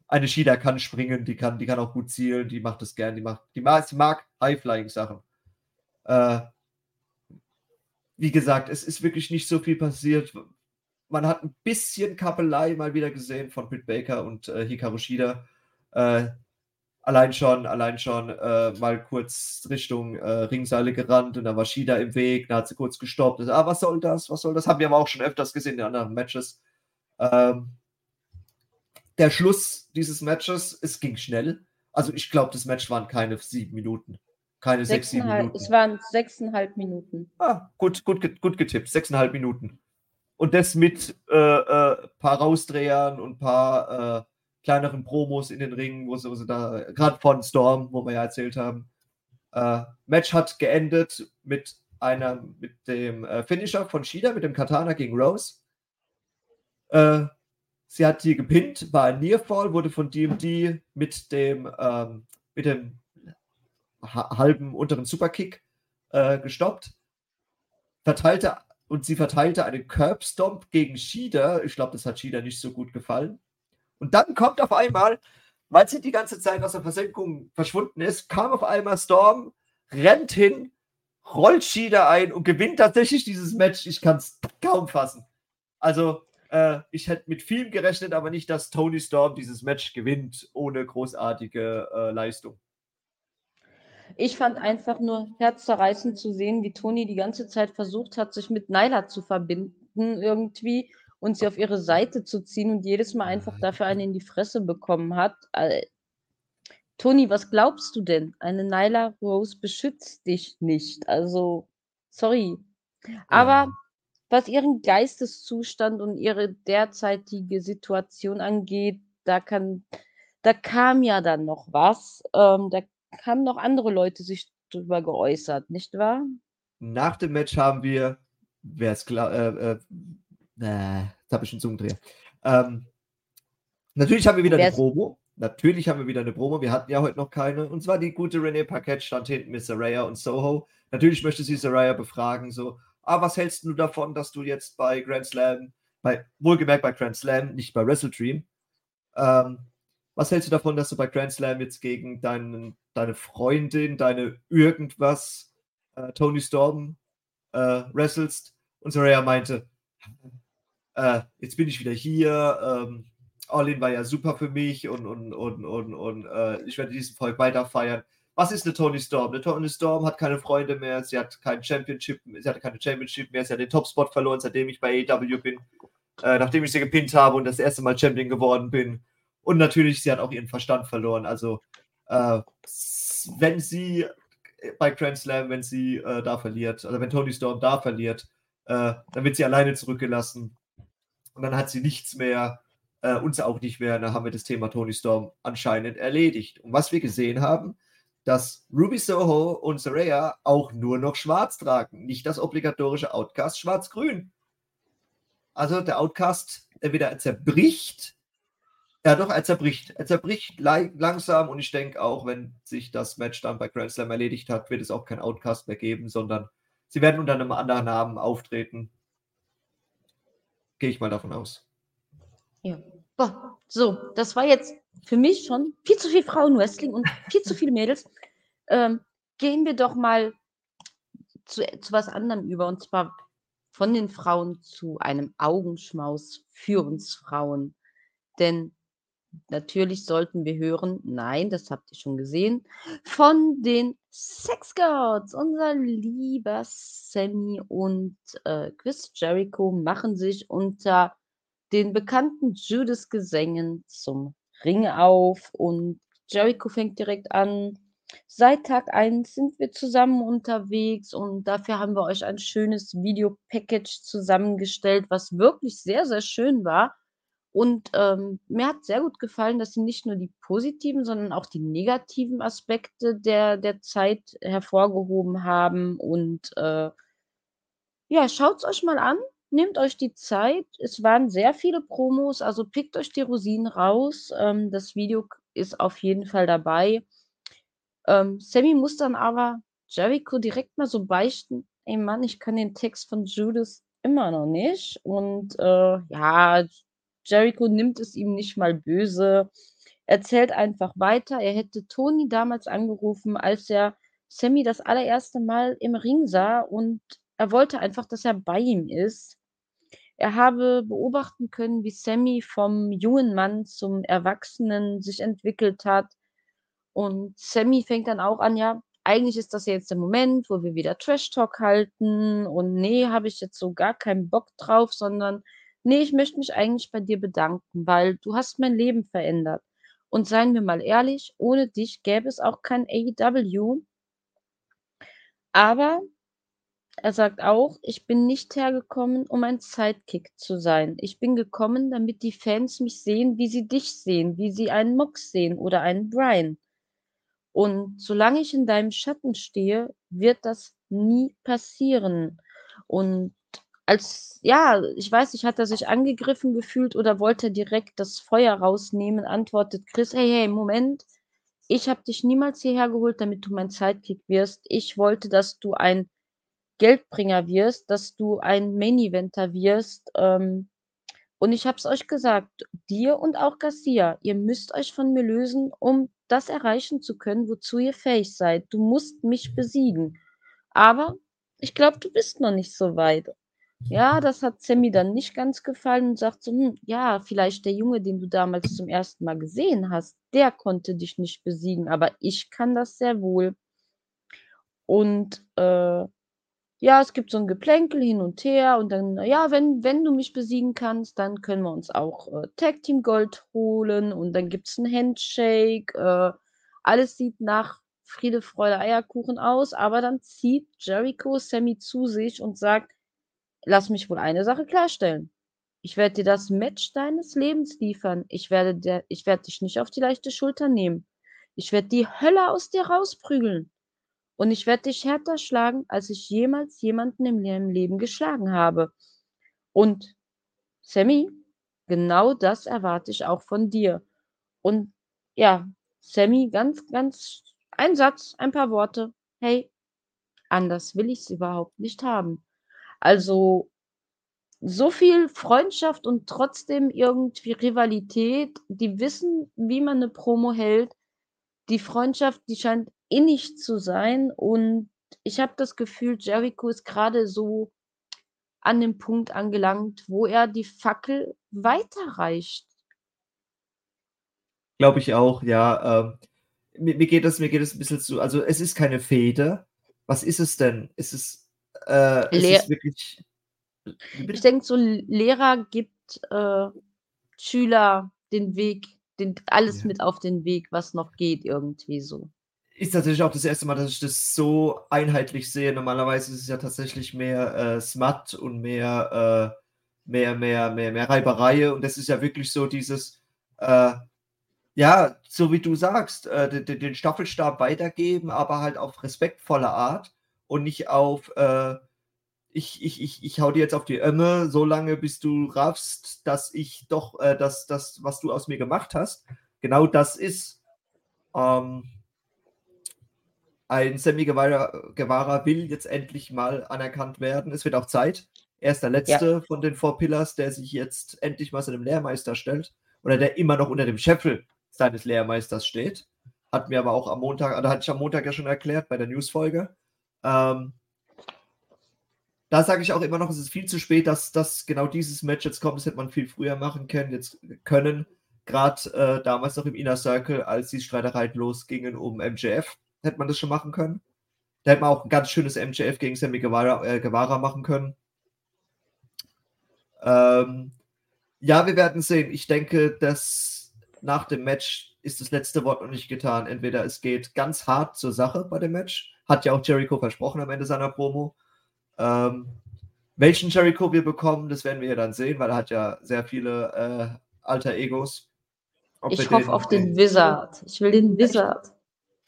eine Shida kann springen, die kann, die kann auch gut zielen, die macht das gern, die macht, die mag, sie mag High-Flying-Sachen. Äh, wie gesagt, es ist wirklich nicht so viel passiert. Man hat ein bisschen Kappelei mal wieder gesehen von Britt Baker und äh, Hikaru Shida. Äh, allein schon, allein schon äh, mal kurz Richtung äh, Ringseile gerannt und dann war Shida im Weg, da hat sie kurz gestoppt. ah, was soll das? Was soll das? Haben wir aber auch schon öfters gesehen in anderen Matches. Ähm, der Schluss dieses Matches, es ging schnell. Also ich glaube, das Match waren keine sieben Minuten. Keine sechs, sieben Minuten. Es waren sechseinhalb Minuten. Ah, gut, gut, gut getippt. Sechseinhalb Minuten. Und das mit äh, äh, paar Rausdrehern und paar kleineren Promos in den Ringen, wo sie, wo sie da, gerade von Storm, wo wir ja erzählt haben. Äh, Match hat geendet mit einer, mit dem äh, Finisher von Shida, mit dem Katana gegen Rose. Äh, sie hat die gepinnt, war ein Nearfall, wurde von DMD mit dem, ähm, mit dem halben unteren Superkick äh, gestoppt. Verteilte und sie verteilte einen Curb Stomp gegen Shida. Ich glaube, das hat Shida nicht so gut gefallen. Und dann kommt auf einmal, weil sie die ganze Zeit aus der Versenkung verschwunden ist, kam auf einmal Storm, rennt hin, rollt Shida ein und gewinnt tatsächlich dieses Match. Ich kann es kaum fassen. Also, äh, ich hätte mit viel gerechnet, aber nicht, dass Tony Storm dieses Match gewinnt ohne großartige äh, Leistung. Ich fand einfach nur herzzerreißend zu sehen, wie Toni die ganze Zeit versucht hat, sich mit Nyla zu verbinden irgendwie und sie auf ihre Seite zu ziehen und jedes Mal einfach dafür eine in die Fresse bekommen hat. Äh, Toni, was glaubst du denn? Eine Nyla Rose beschützt dich nicht. Also, sorry. Aber was ihren Geisteszustand und ihre derzeitige Situation angeht, da kann, da kam ja dann noch was. Ähm, da haben noch andere Leute sich darüber geäußert, nicht wahr? Nach dem Match haben wir, wer es klar, äh, äh, äh, jetzt habe ich einen Zungendreher. Ähm, natürlich haben wir wieder Wer's eine Promo. Natürlich haben wir wieder eine Promo. Wir hatten ja heute noch keine. Und zwar die gute René Paquette stand hinten mit Saraya und Soho. Natürlich möchte sie Saraya befragen, so, ah, was hältst du davon, dass du jetzt bei Grand Slam, bei, wohlgemerkt bei Grand Slam, nicht bei Wrestle Dream, ähm, was hältst du davon, dass du bei Grand Slam jetzt gegen deinen, deine Freundin, deine irgendwas, äh, Tony Storm, äh, wrestelst? Und Soraya meinte, äh, jetzt bin ich wieder hier, ähm, All-In war ja super für mich und, und, und, und, und äh, ich werde diesen Volk weiter feiern. Was ist eine Tony Storm? Eine Tony Storm hat keine Freunde mehr, sie hat kein Championship, sie hatte keine Championship mehr, sie hat den Topspot verloren, seitdem ich bei AEW bin, äh, nachdem ich sie gepinnt habe und das erste Mal Champion geworden bin. Und natürlich, sie hat auch ihren Verstand verloren. Also, äh, wenn sie bei Grand Slam, wenn sie äh, da verliert, also wenn Tony Storm da verliert, äh, dann wird sie alleine zurückgelassen. Und dann hat sie nichts mehr, äh, uns auch nicht mehr. Dann haben wir das Thema Tony Storm anscheinend erledigt. Und was wir gesehen haben, dass Ruby Soho und Saraya auch nur noch schwarz tragen, nicht das obligatorische Outcast schwarz-grün. Also der Outcast entweder zerbricht ja, doch, er zerbricht. Er zerbricht langsam und ich denke auch, wenn sich das Match dann bei Grand Slam erledigt hat, wird es auch kein Outcast mehr geben, sondern sie werden unter einem anderen Namen auftreten. Gehe ich mal davon aus. Ja. Boah, so, das war jetzt für mich schon viel zu viel Frauenwrestling und viel zu viele Mädels. Ähm, gehen wir doch mal zu, zu was anderem über und zwar von den Frauen zu einem Augenschmaus für uns Frauen. Denn Natürlich sollten wir hören, nein, das habt ihr schon gesehen, von den Sex Gods. Unser lieber Sammy und äh, Chris Jericho machen sich unter den bekannten Judas-Gesängen zum Ring auf und Jericho fängt direkt an. Seit Tag 1 sind wir zusammen unterwegs und dafür haben wir euch ein schönes Video-Package zusammengestellt, was wirklich sehr, sehr schön war. Und, ähm, mir hat sehr gut gefallen, dass sie nicht nur die positiven, sondern auch die negativen Aspekte der der Zeit hervorgehoben haben und, äh ja, schaut's euch mal an, nehmt euch die Zeit. Es waren sehr viele Promos, also pickt euch die Rosinen raus. Ähm, das Video ist auf jeden Fall dabei. Ähm, Sammy muss dann aber Jericho direkt mal so beichten: „Ey Mann, ich kann den Text von Judas immer noch nicht.“ Und, äh, ja Jericho nimmt es ihm nicht mal böse, erzählt einfach weiter. Er hätte Tony damals angerufen, als er Sammy das allererste Mal im Ring sah und er wollte einfach, dass er bei ihm ist. Er habe beobachten können, wie Sammy vom jungen Mann zum Erwachsenen sich entwickelt hat. Und Sammy fängt dann auch an, ja, eigentlich ist das jetzt der Moment, wo wir wieder Trash Talk halten und nee, habe ich jetzt so gar keinen Bock drauf, sondern Nee, ich möchte mich eigentlich bei dir bedanken, weil du hast mein Leben verändert. Und seien wir mal ehrlich, ohne dich gäbe es auch kein AEW. Aber er sagt auch: „Ich bin nicht hergekommen, um ein Sidekick zu sein. Ich bin gekommen, damit die Fans mich sehen, wie sie dich sehen, wie sie einen Mox sehen oder einen Bryan. Und solange ich in deinem Schatten stehe, wird das nie passieren.“ Und als ja, ich weiß nicht, hat er sich angegriffen gefühlt oder wollte direkt das Feuer rausnehmen, antwortet Chris: „Hey, hey, Moment. Ich habe dich niemals hierher geholt, damit du mein Sidekick wirst. Ich wollte, dass du ein Geldbringer wirst, dass du ein Main Eventer wirst, ähm, und ich habe es euch gesagt, dir und auch Garcia, ihr müsst euch von mir lösen, um das erreichen zu können, wozu ihr fähig seid. Du musst mich besiegen. Aber ich glaube, du bist noch nicht so weit.“ Ja, das hat Sammy dann nicht ganz gefallen und sagt so: „Hm, ja, vielleicht der Junge, den du damals zum ersten Mal gesehen hast, der konnte dich nicht besiegen, aber ich kann das sehr wohl.“ Und, äh, ja, es gibt so 'n Geplänkel hin und her und dann: „Ja, wenn wenn du mich besiegen kannst, dann können wir uns auch, äh, Tag Team Gold holen.“ Und dann gibt's 'n Handshake. Äh, alles sieht nach Friede, Freude, Eierkuchen aus, aber dann zieht Jericho Sammy zu sich und sagt: „Lass mich wohl eine Sache klarstellen. Ich werde dir das Match deines Lebens liefern. Ich werde dir ich werde dich nicht auf die leichte Schulter nehmen. Ich werde die Hölle aus dir rausprügeln. Und ich werde dich härter schlagen, als ich jemals jemanden in meinem Leben geschlagen habe. Und Sammy, genau das erwarte ich auch von dir.“ Und ja, Sammy ganz, ganz ein Satz, ein paar Worte: „Hey, anders will ich's überhaupt nicht haben.“ Also, so viel Freundschaft und trotzdem irgendwie Rivalität. Die wissen, wie man 'ne Promo hält. Die Freundschaft, die scheint innig zu sein und ich habe das Gefühl, Jericho ist grade so an dem Punkt angelangt, wo er die Fackel weiterreicht. Glaube ich auch, ja. Ähm, mir mir geht das mir geht das 'n bisschen zu also, es ist keine Fehde. Was ist es denn? Ist es äh, es ist wirklich Ich denke, so Lehrer gibt, äh, Schüler den Weg den alles Ja. mit auf den Weg, was noch geht irgendwie so. Ist tatsächlich auch das 1. Mal, dass ich das so einheitlich sehe. Normalerweise ist es ja tatsächlich mehr, äh, Smut und mehr äh, mehr mehr mehr mehr Reiberei und das ist ja wirklich so dieses, äh ja, so wie du sagst, äh, de de den Staffelstab weitergeben, aber halt auf respektvolle Art und nicht auf, äh: „Ich ich ich ich haue dir jetzt auf die Ömme, so lange, bis du raffst, dass ich doch äh, dass das, was du aus mir gemacht hast, genau das ist.“ Ähm ein Sammy Guevara Guevara will jetzt endlich mal anerkannt werden. Es wird auch Zeit. Er ist der Ja. Letzte von den 4 Pillars, der sich jetzt endlich mal seinem Lehrmeister stellt oder der immer noch unter dem Scheffel seines Lehrmeisters steht. Hatten wir aber auch am Montag oder hatte ich am Montag ja schon erklärt bei der News-Folge. Ähm da sage ich auch immer noch, es ist viel zu spät, dass dass genau dieses Match jetzt kommt. Das hätte man viel früher machen können jetzt können. Grad, äh, damals noch im Inner Circle, als die Streitereien losgingen um MJF, hätte man das schon machen können. Da hätte man auch 'n ganz schönes MJF gegen Sammy Guevara äh, Guevara machen können. Ähm, ja, wir werden sehen. Ich denke, dass nach dem Match ist das letzte Wort noch nicht getan. Entweder es geht ganz hart zur Sache bei dem Match, hat ja auch Jericho versprochen am Ende seiner Promo. Ähm, welchen Jericho wir bekommen, das werden wir ja dann sehen, weil er hat ja sehr viele, äh, Alter Egos. Ob Ich hoffe den auf den Wizard. Ich will den? Wizard.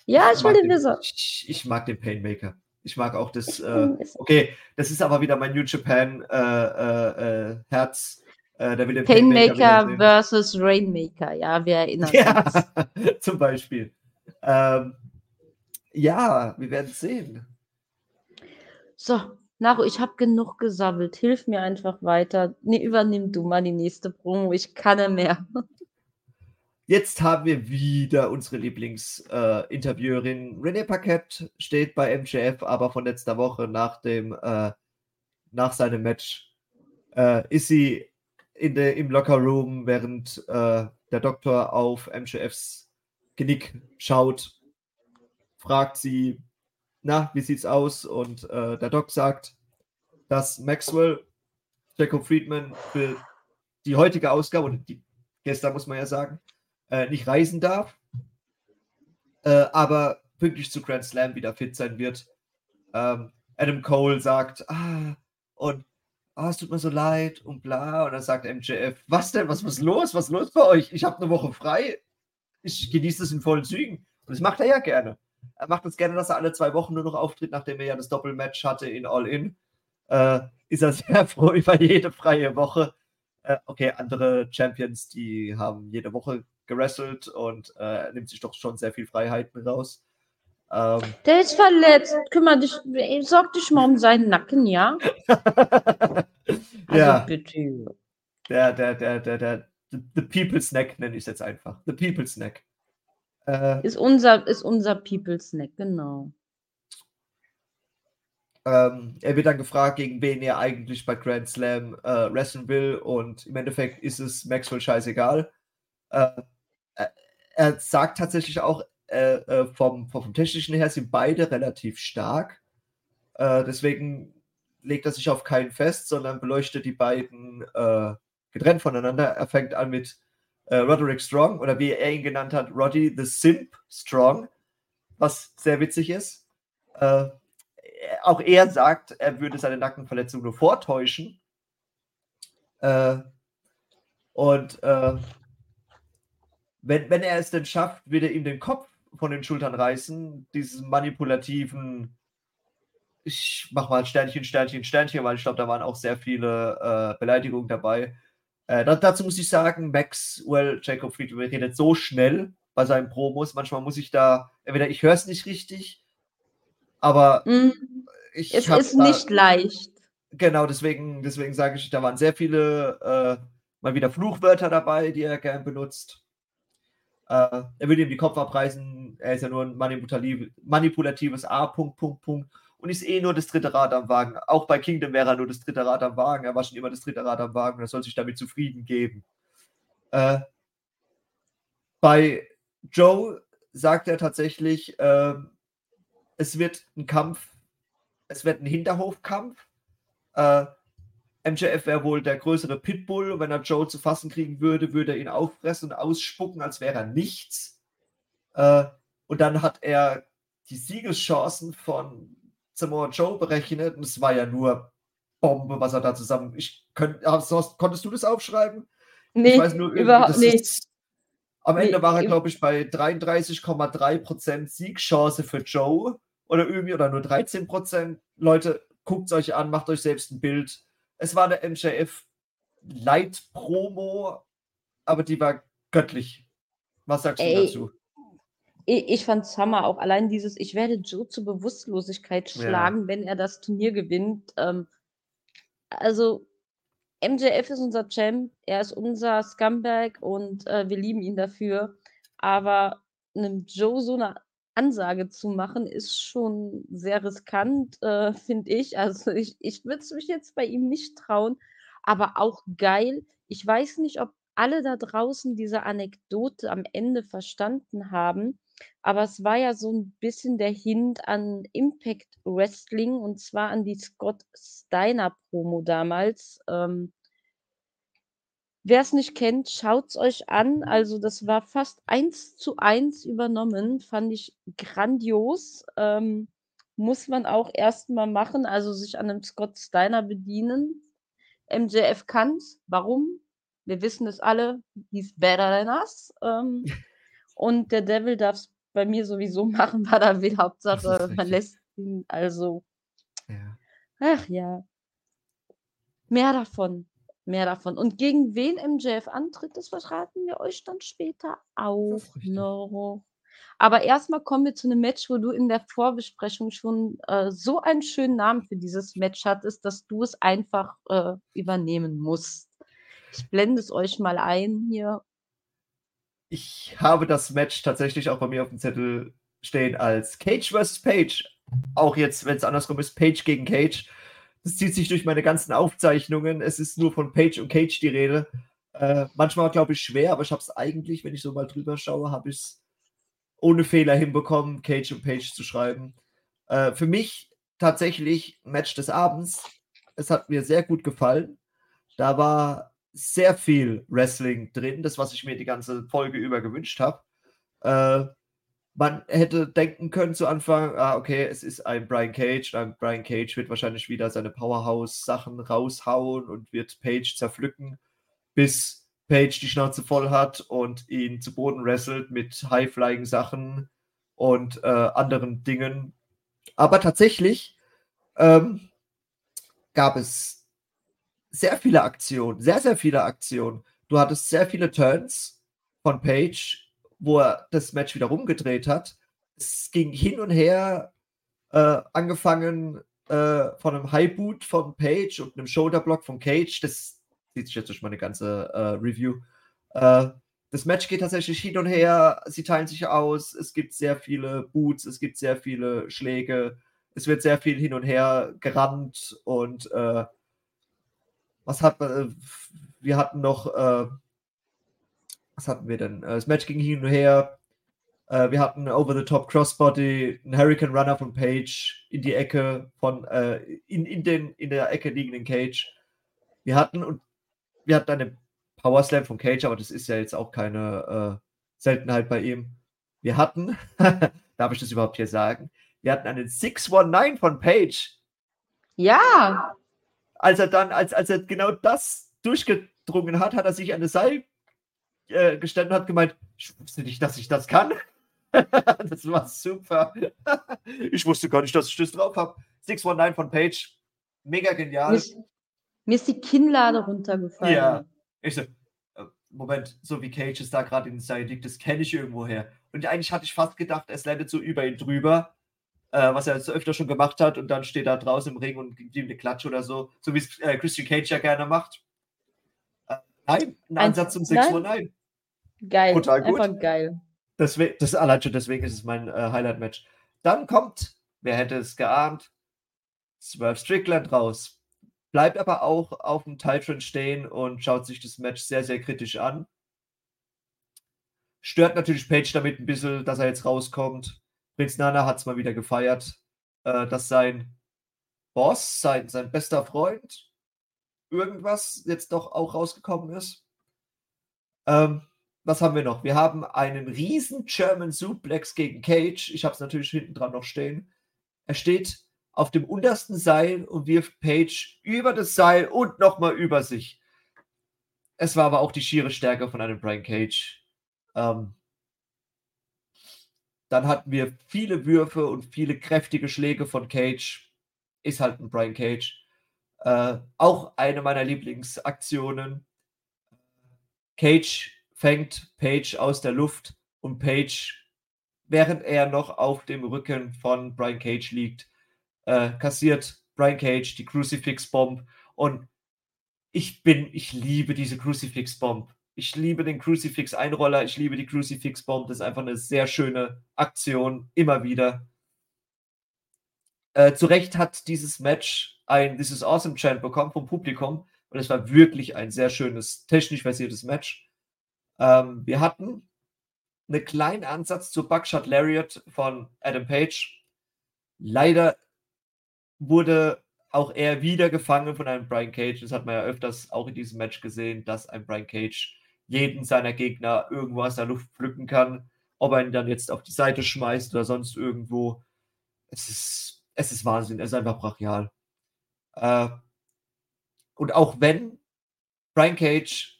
Ja, Ich ich will den den Wizard. ich ich mag den Painmaker. Ich mag auch das, äh okay, das ist aber wieder mein New Japan, äh, äh, äh, Herz. Äh, Painmaker Painmaker versus Rainmaker. Ja, wir erinnern uns. Ja, zum Beispiel. Ähm, ja, wir werden sehen. So, Naru, ich habe genug gesabbelt. Hilf mir einfach weiter. Ne, übernimm du mal die nächste Promo. Ich kann nicht mehr. Jetzt haben wir wieder unsere Lieblings äh. Renee Paquette steht bei MJF, aber von letzter Woche nach dem äh, nach seinem Match, äh, ist sie in der im Lockerroom, während, äh, der Doktor auf MJFs Genick schaut, fragt sie: „Na, wie sieht's aus?“ Und, äh, der Doc sagt, dass Maxwell Jacob Friedman für die heutige Ausgabe und die gestern muss man ja sagen, äh, nicht reisen darf. Äh, aber pünktlich zu Grand Slam wieder fit sein wird. Ähm, Adam Cole sagt, ah, und ah, es tut mir so leid und bla. Und dann sagt MJF, was denn, was ist los, was ist los bei euch? Ich habe eine Woche frei. Ich genieße das in vollen Zügen. Und das macht er ja gerne. Er macht es das gerne, dass er alle zwei Wochen nur noch auftritt, nachdem er ja das Doppelmatch hatte in All In. Äh, ist er sehr froh über jede freie Woche. Äh, okay, andere Champions, die haben jede Woche gerestelt und äh, nimmt sich doch schon sehr viel Freiheiten raus. Ähm, der ist verletzt. Kümmer dich, sorg dich mal um seinen Nacken, ja? also ja. bitte. Der, der, der, der, der, The People Snack nenne ich es jetzt einfach. The People Snack. Äh, ist, unser, ist unser People Snack, genau. Ähm, er wird dann gefragt, gegen wen er eigentlich bei Grand Slam äh, wrestlen will und im Endeffekt ist es Maxwell scheißegal. Äh, er sagt tatsächlich auch, äh, äh, vom, vom technischen her sind beide relativ stark. Äh, deswegen legt er sich auf keinen fest, sondern beleuchtet die beiden äh, getrennt voneinander. Er fängt an mit äh, Roderick Strong oder wie er ihn genannt hat, Roddy the Simp Strong, was sehr witzig ist. Äh, auch er sagt, er würde seine Nackenverletzung nur vortäuschen. und wenn, wenn er es denn schafft, wird er ihm den Kopf von den Schultern reißen, diesen manipulativen, ich mach mal Sternchen, Sternchen, Sternchen, weil ich glaube, da waren auch sehr viele äh, Beleidigungen dabei. Äh, da, dazu muss ich sagen, Maxwell Jacob Friedman redet so schnell bei seinen Promos. Manchmal muss ich da, entweder ich höre es nicht richtig, aber mm, ich es ist da, nicht leicht. Genau, deswegen, deswegen sage ich, da waren sehr viele äh, mal wieder Fluchwörter dabei, die er gern benutzt. Äh, er will ihm die Kopf abreißen. Er ist ja nur ein manipulativ, manipulatives A. Punkt, Punkt, Punkt. Und ist eh nur das dritte Rad am Wagen. Auch bei Kingdom wäre er nur das dritte Rad am Wagen. Er war schon immer das dritte Rad am Wagen. Er soll sich damit zufrieden geben. Äh, bei Joe sagt er tatsächlich, äh, es wird ein Kampf, es wird ein Hinterhofkampf. Äh, MJF wäre wohl der größere Pitbull. Wenn er Joe zu fassen kriegen würde, würde er ihn auffressen und ausspucken, als wäre er nichts. Äh, und dann hat er die Siegeschancen von Samoa Joe berechnet. Und es war ja nur Bombe, was er da zusammen. Ich könnt, konntest du das aufschreiben? Nee, ich weiß nur, überhaupt nicht. am Ende nee, war er, glaube ich, bei 33,3% Siegchance für Joe. Oder irgendwie, oder nur 13%. Leute, guckt es euch an, macht euch selbst ein Bild es war eine MJF Light Promo, aber die war göttlich. Was sagst Ey, du dazu? Ich, ich fand Summer auch allein dieses, ich werde Joe zur Bewusstlosigkeit schlagen, ja. wenn er das Turnier gewinnt. Ähm, also MJF ist unser Champ, er ist unser Scumbag und äh, wir lieben ihn dafür. Aber einem Joe so eine Ansage zu machen, ist schon sehr riskant, äh, finde ich. Also ich, ich würde es mich jetzt bei ihm nicht trauen, aber auch geil. Ich weiß nicht, ob alle da draußen diese Anekdote am Ende verstanden haben, aber es war ja so ein bisschen der Hint an Impact Wrestling und zwar an die Scott Steiner Promo damals. Ähm, Wer es nicht kennt, schaut es euch an. Also, das war fast eins zu eins übernommen. Fand ich grandios. Ähm, muss man auch erstmal machen, also sich an einem Scott Steiner bedienen. MJF kann's. Warum? Wir wissen es alle. He's better than us. Ähm, und der Devil darf es bei mir sowieso machen, weil er will. Hauptsache, man lässt ihn. Also. Ja. Ach ja. Mehr davon mehr davon. Und gegen wen MJF antritt, das verraten wir euch dann später auch noch. Aber erstmal kommen wir zu einem Match, wo du in der Vorbesprechung schon äh, so einen schönen Namen für dieses Match hattest, dass du es einfach äh, übernehmen musst. Ich blende es euch mal ein hier. Ich habe das Match tatsächlich auch bei mir auf dem Zettel stehen als Cage vs. Page. Auch jetzt, wenn es andersrum ist, Page gegen Cage. Das zieht sich durch meine ganzen Aufzeichnungen. Es ist nur von Page und Cage die Rede. Äh, manchmal glaube ich schwer, aber ich habe es eigentlich, wenn ich so mal drüber schaue, habe ich es ohne Fehler hinbekommen, Cage und Page zu schreiben. Äh, für mich tatsächlich Match des Abends. Es hat mir sehr gut gefallen. Da war sehr viel Wrestling drin, das, was ich mir die ganze Folge über gewünscht habe. Äh, man hätte denken können zu Anfang, ah, okay, es ist ein Brian Cage. Ein Brian Cage wird wahrscheinlich wieder seine Powerhouse-Sachen raushauen und wird Page zerpflücken, bis Page die Schnauze voll hat und ihn zu Boden wrestelt mit High-Flying-Sachen und äh, anderen Dingen. Aber tatsächlich ähm, gab es sehr viele Aktionen, sehr, sehr viele Aktionen. Du hattest sehr viele Turns von Page, wo er das Match wieder rumgedreht hat. Es ging hin und her, äh, angefangen äh, von einem High Boot von Page und einem Shoulder Block von Cage. Das sieht sich jetzt durch meine ganze äh, Review. Äh, das Match geht tatsächlich hin und her, sie teilen sich aus, es gibt sehr viele Boots, es gibt sehr viele Schläge, es wird sehr viel hin und her gerannt und äh, was hat man, äh, wir hatten noch, äh, was hatten wir denn? Äh, das Match ging hin und her, äh, wir hatten Over the Top Crossbody, einen Hurricane Runner von Page in die Ecke von, äh, in, in, den, in der Ecke liegenden Cage. Wir hatten und wir hatten eine Power Slam von Cage, aber das ist ja jetzt auch keine äh, Seltenheit bei ihm. Wir hatten, darf ich das überhaupt hier sagen? Wir hatten einen 619 von Page. Ja. Als er dann, als, als er genau das durchgedrungen hat, hat er sich an das Seil äh, gestellt und hat gemeint, ich wusste nicht, dass ich das kann. das war super. ich wusste gar nicht, dass ich das drauf habe. 619 von Page. Mega genial. Mir, mir ist die Kinnlade runtergefallen. Ja. Ich so, äh, Moment, so wie Cage ist da gerade in Seil liegt, das kenne ich irgendwo her. Und eigentlich hatte ich fast gedacht, es landet so über ihn drüber, äh, was er so öfter schon gemacht hat, und dann steht er draußen im Ring und gibt ihm eine Klatsche oder so, so wie es äh, Christian Cage ja gerne macht. Äh, nein, ein Ansatz zum 619. Geil. Total gut. Einfach geil. Deswegen, das allein schon deswegen ist es mein äh, Highlight-Match. Dann kommt, wer hätte es geahnt, Swerve Strickland raus bleibt aber auch auf dem Titan stehen und schaut sich das Match sehr, sehr kritisch an. Stört natürlich Page damit ein bisschen, dass er jetzt rauskommt. Prinz Nana hat es mal wieder gefeiert, äh, dass sein Boss, sein, sein bester Freund, irgendwas jetzt doch auch rausgekommen ist. Ähm, was haben wir noch? Wir haben einen riesen German Suplex gegen Cage. Ich habe es natürlich hinten dran noch stehen. Er steht auf dem untersten Seil und wirft Page über das Seil und nochmal über sich. Es war aber auch die schiere Stärke von einem Brian Cage. Ähm, dann hatten wir viele Würfe und viele kräftige Schläge von Cage. Ist halt ein Brian Cage. Äh, auch eine meiner Lieblingsaktionen. Cage fängt Page aus der Luft und Page, während er noch auf dem Rücken von Brian Cage liegt, äh, kassiert Brian Cage die Crucifix Bomb und ich bin, ich liebe diese Crucifix Bomb. Ich liebe den Crucifix Einroller, ich liebe die Crucifix Bomb. Das ist einfach eine sehr schöne Aktion, immer wieder. Äh, zu Recht hat dieses Match ein This is Awesome Chant bekommen vom Publikum und es war wirklich ein sehr schönes, technisch versiertes Match. Ähm, wir hatten einen kleinen Ansatz zu Buckshot Lariat von Adam Page. Leider wurde auch er wieder gefangen von einem Brian Cage. Das hat man ja öfters auch in diesem Match gesehen, dass ein Brian Cage jeden seiner Gegner irgendwo aus der Luft pflücken kann. Ob er ihn dann jetzt auf die Seite schmeißt oder sonst irgendwo. Es ist, es ist Wahnsinn. Es ist einfach brachial. Äh, und auch wenn Brian Cage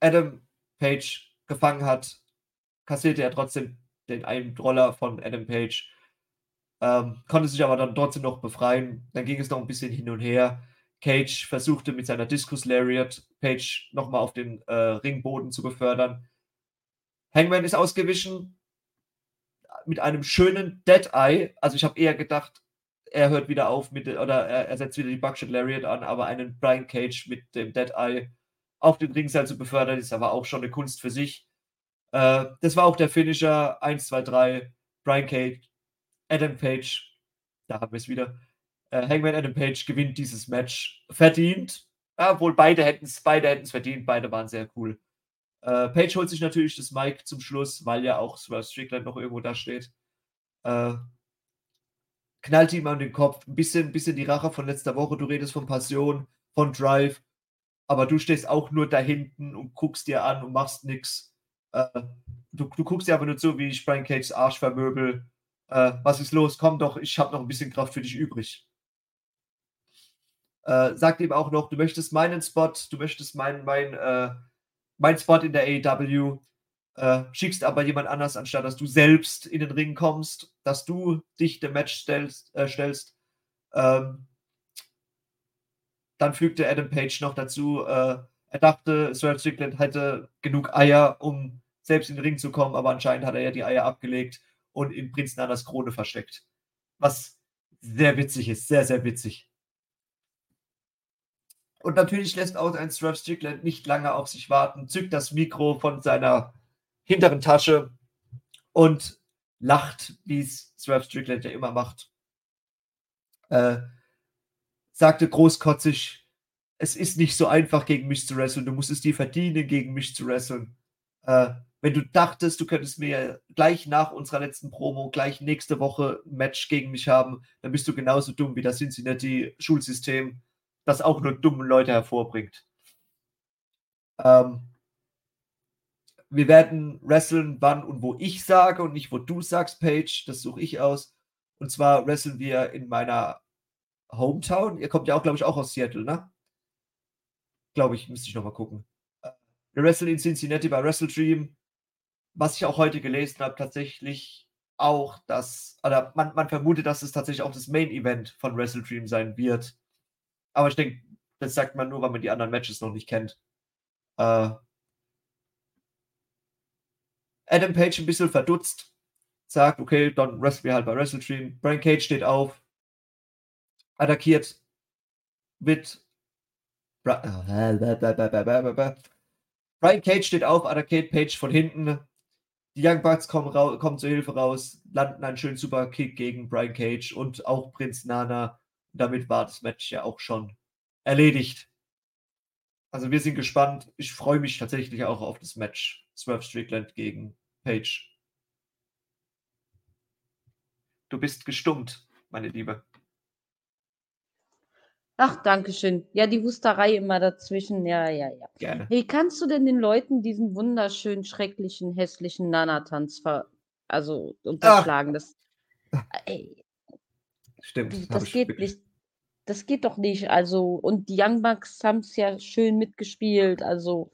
Adam Page gefangen hat, kassierte er trotzdem den einen Droller von Adam Page ähm, konnte sich aber dann trotzdem noch befreien. Dann ging es noch ein bisschen hin und her. Cage versuchte mit seiner Discus Lariat Page nochmal auf den äh, Ringboden zu befördern. Hangman ist ausgewichen mit einem schönen Dead Eye. Also ich habe eher gedacht, er hört wieder auf mit oder er, er setzt wieder die Buckshot Lariat an, aber einen Brian Cage mit dem Dead Eye auf den Ringseil zu befördern, ist aber auch schon eine Kunst für sich. Äh, das war auch der Finisher 1, 2, 3. Brian Cage Adam Page, da haben wir es wieder. Äh, Hangman Adam Page gewinnt dieses Match verdient. Ja, wohl beide hätten es beide verdient, beide waren sehr cool. Äh, Page holt sich natürlich das Mic zum Schluss, weil ja auch Swerve Strickland noch irgendwo da steht. Äh, knallt ihm an den Kopf. Ein bisschen, bisschen die Rache von letzter Woche. Du redest von Passion, von Drive, aber du stehst auch nur da hinten und guckst dir an und machst nichts. Äh, du, du guckst ja aber nur zu, wie ich Brian Cages Arsch vermöbel. Äh, was ist los? Komm doch, ich habe noch ein bisschen Kraft für dich übrig. Äh, sagt ihm auch noch, du möchtest meinen Spot, du möchtest meinen mein, äh, mein Spot in der AEW, äh, schickst aber jemand anders, anstatt dass du selbst in den Ring kommst, dass du dich dem Match stellst. Äh, stellst. Ähm, dann fügte Adam Page noch dazu, äh, er dachte, Swerve Strickland hätte genug Eier, um selbst in den Ring zu kommen, aber anscheinend hat er ja die Eier abgelegt und in Prinz Nanas Krone versteckt. Was sehr witzig ist, sehr, sehr witzig. Und natürlich lässt auch ein Swerve Strickland nicht lange auf sich warten, zückt das Mikro von seiner hinteren Tasche und lacht, wie es Swerve Strickland ja immer macht. Äh, sagte großkotzig, es ist nicht so einfach, gegen mich zu wresteln. Du musst es dir verdienen, gegen mich zu wresteln. Äh, wenn du dachtest, du könntest mir gleich nach unserer letzten Promo, gleich nächste Woche ein Match gegen mich haben, dann bist du genauso dumm wie das Cincinnati-Schulsystem, das auch nur dumme Leute hervorbringt. Ähm, wir werden wresteln, wann und wo ich sage und nicht, wo du sagst, Paige. Das suche ich aus. Und zwar wresteln wir in meiner Hometown. Ihr kommt ja auch, glaube ich, auch aus Seattle, ne? Glaube ich, müsste ich nochmal gucken. Äh, wir wresteln in Cincinnati bei Wrestle Dream. Was ich auch heute gelesen habe, tatsächlich auch das, oder man, man vermutet, dass es tatsächlich auch das Main Event von Wrestle Dream sein wird. Aber ich denke, das sagt man nur, weil man die anderen Matches noch nicht kennt. Äh, Adam Page ein bisschen verdutzt, sagt, okay, dann wresteln wir halt bei Wrestle Dream. Brian Cage steht auf, attackiert mit Brian Cage steht auf, attackiert Page von hinten. Die Young Bucks kommen, kommen zur Hilfe raus, landen einen schönen Superkick gegen Brian Cage und auch Prinz Nana. Damit war das Match ja auch schon erledigt. Also wir sind gespannt. Ich freue mich tatsächlich auch auf das Match Swerve Strickland gegen Page. Du bist gestummt, meine Liebe. Ach, danke schön. Ja, die Husterei immer dazwischen. Ja, ja, ja. Gerne. Wie kannst du denn den Leuten diesen wunderschönen, schrecklichen, hässlichen Nana-Tanz also unterschlagen? Das, ey, Stimmt. Das geht nicht. Das geht doch nicht. Also, und die Young Bucks haben es ja schön mitgespielt. Also.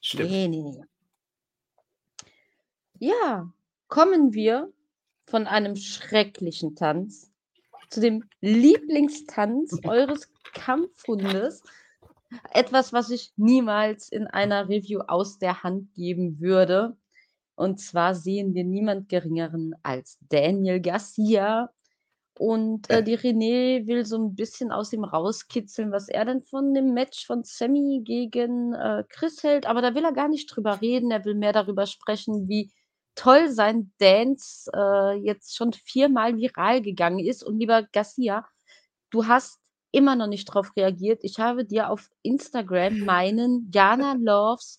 Stimmt. Nee, nee, nee. Ja, kommen wir von einem schrecklichen Tanz zu dem Lieblingstanz eures Kampfhundes. Etwas, was ich niemals in einer Review aus der Hand geben würde. Und zwar sehen wir niemand Geringeren als Daniel Garcia. Und äh, die René will so ein bisschen aus ihm rauskitzeln, was er denn von dem Match von Sammy gegen äh, Chris hält. Aber da will er gar nicht drüber reden. Er will mehr darüber sprechen, wie toll sein Dance äh, jetzt schon viermal viral gegangen ist. Und lieber Garcia, du hast immer noch nicht darauf reagiert. Ich habe dir auf Instagram meinen Jana Loves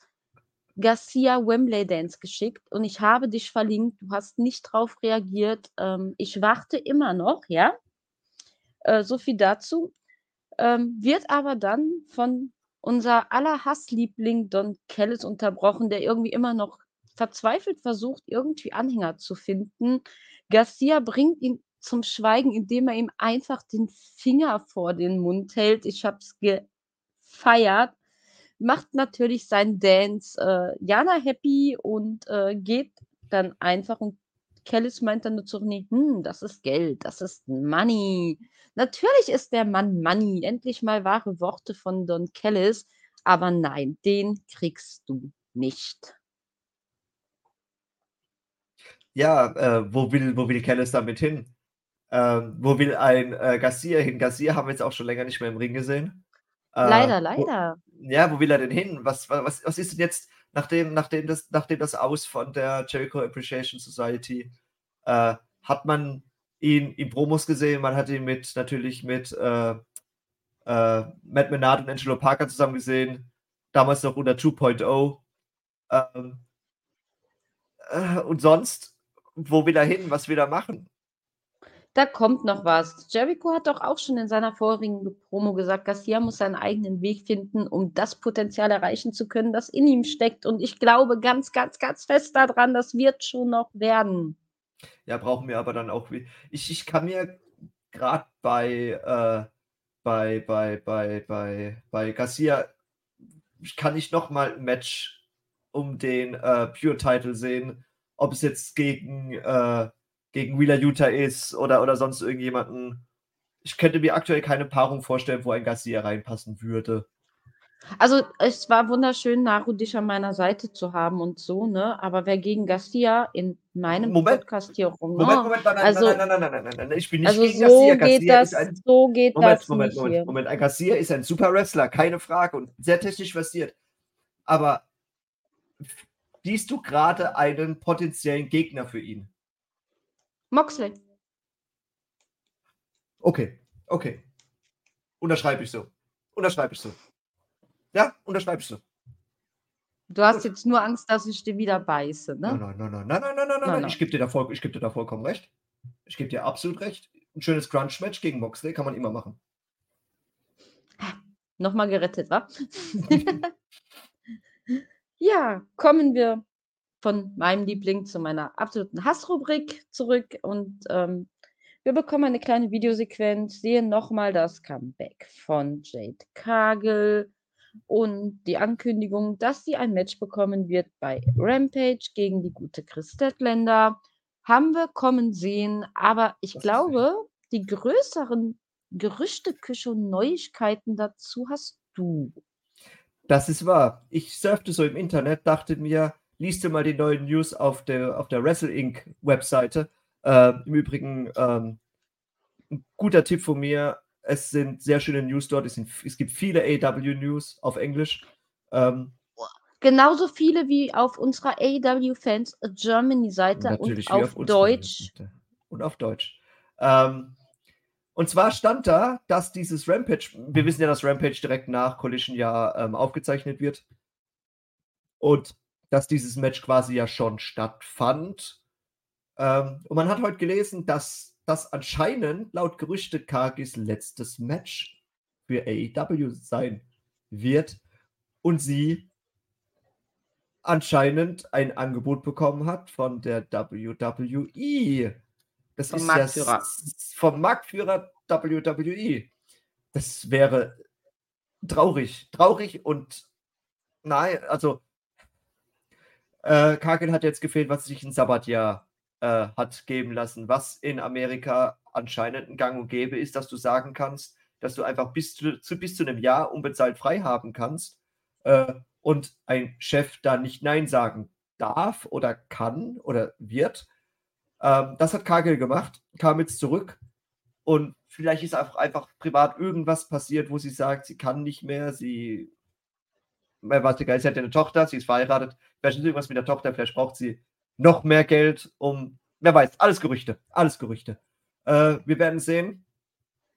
Garcia Wembley Dance geschickt und ich habe dich verlinkt. Du hast nicht darauf reagiert. Ähm, ich warte immer noch, ja. Äh, so viel dazu. Ähm, wird aber dann von unser aller Hassliebling Don Kellis unterbrochen, der irgendwie immer noch verzweifelt versucht, irgendwie Anhänger zu finden. Garcia bringt ihn zum Schweigen, indem er ihm einfach den Finger vor den Mund hält. Ich habe es gefeiert. Macht natürlich seinen Dance äh, Jana happy und äh, geht dann einfach und Kellis meint dann nur zu René, hm, das ist Geld, das ist Money. Natürlich ist der Mann Money. Endlich mal wahre Worte von Don Kellis. Aber nein, den kriegst du nicht ja, äh, wo will, wo will Kellis damit hin? Ähm, wo will ein äh, Garcia hin? Garcia haben wir jetzt auch schon länger nicht mehr im Ring gesehen. Äh, leider, leider. Wo, ja, wo will er denn hin? Was, was, was ist denn jetzt, nachdem, nachdem, das, nachdem das Aus von der Jericho Appreciation Society, äh, hat man ihn in Promos gesehen, man hat ihn mit natürlich mit äh, äh, Matt Menard und Angelo Parker zusammen gesehen, damals noch unter 2.0. Ähm, äh, und sonst wo will er hin? Was will er machen? Da kommt noch was. Jericho hat doch auch schon in seiner vorigen Promo gesagt, Garcia muss seinen eigenen Weg finden, um das Potenzial erreichen zu können, das in ihm steckt. Und ich glaube ganz, ganz, ganz fest daran, das wird schon noch werden. Ja, brauchen wir aber dann auch. Ich, ich kann mir gerade bei, äh, bei, bei, bei, bei, bei Garcia, kann ich noch mal ein Match um den äh, Pure-Title sehen, ob es jetzt gegen äh, gegen Wheeler Utah ist oder, oder sonst irgendjemanden. Ich könnte mir aktuell keine Paarung vorstellen, wo ein Garcia reinpassen würde. Also es war wunderschön, Naru dich an meiner Seite zu haben und so, ne? Aber wer gegen Garcia in meinem Moment, Podcast hier rum. Moment, Moment, nein, also, nein, nein, nein, nein, nein, nein, nein, ich bin nicht also gegen so Garcia. Geht Garcia das, ist ein, so geht Moment, das Moment, nicht Moment, hier. Moment. Ein Garcia ist ein super Wrestler, keine Frage und sehr technisch versiert. Aber siehst du gerade einen potenziellen Gegner für ihn? Moxley. Okay, okay. Unterschreibe ich so. Unterschreibe ich so. Ja, unterschreibe ich so. Du hast Gut. jetzt nur Angst, dass ich dir wieder beiße, ne? Nein, nein, nein, nein, nein, nein, nein, nein, nein. Ich gebe dir, da voll, geb dir da vollkommen recht. Ich gebe dir absolut recht. Ein schönes Crunch-Match gegen Moxley kann man immer machen. Nochmal gerettet, wa? ja, kommen wir von meinem Liebling zu meiner absoluten Hassrubrik zurück und ähm, wir bekommen eine kleine Videosequenz, sehen nochmal das Comeback von Jade Cargill und die Ankündigung, dass sie ein Match bekommen wird bei Rampage gegen die gute Chris Statlander. Haben wir kommen sehen, aber ich das glaube, die größeren Gerüchteküche und Neuigkeiten dazu hast du. Das ist wahr. Ich surfte so im Internet, dachte mir, liest du mal die neuen News auf der, auf der Wrestle Inc. Webseite äh, Im Übrigen, ähm, ein guter Tipp von mir, es sind sehr schöne News dort. Es, sind, es gibt viele AW-News auf Englisch. Ähm, Genauso viele wie auf unserer AW Fans Germany Seite und auf, auf Deutsch. Seite. Und auf Deutsch. Ähm, und zwar stand da, dass dieses Rampage, wir wissen ja, dass Rampage direkt nach Collision ja ähm, aufgezeichnet wird. Und dass dieses Match quasi ja schon stattfand. Ähm, und man hat heute gelesen, dass das anscheinend laut Gerüchte Kagis letztes Match für AEW sein wird und sie anscheinend ein Angebot bekommen hat von der WWE. Das vom ist Marktführer. Das, vom Marktführer WWE. Das wäre traurig. Traurig und nein, also äh, Kagel hat jetzt gefehlt, was sich ein Sabbatjahr äh, hat geben lassen, was in Amerika anscheinend ein Gang und Gäbe ist, dass du sagen kannst, dass du einfach bis zu, zu bis zu einem Jahr unbezahlt frei haben kannst äh, und ein Chef da nicht Nein sagen darf oder kann oder wird. Ähm, das hat Kagel gemacht, kam jetzt zurück und vielleicht ist einfach, einfach privat irgendwas passiert, wo sie sagt, sie kann nicht mehr, sie was egal, sie hat ja eine Tochter, sie ist verheiratet, vielleicht ist irgendwas mit der Tochter, vielleicht braucht sie noch mehr Geld, um, wer weiß, alles Gerüchte, alles Gerüchte. Äh, wir werden sehen,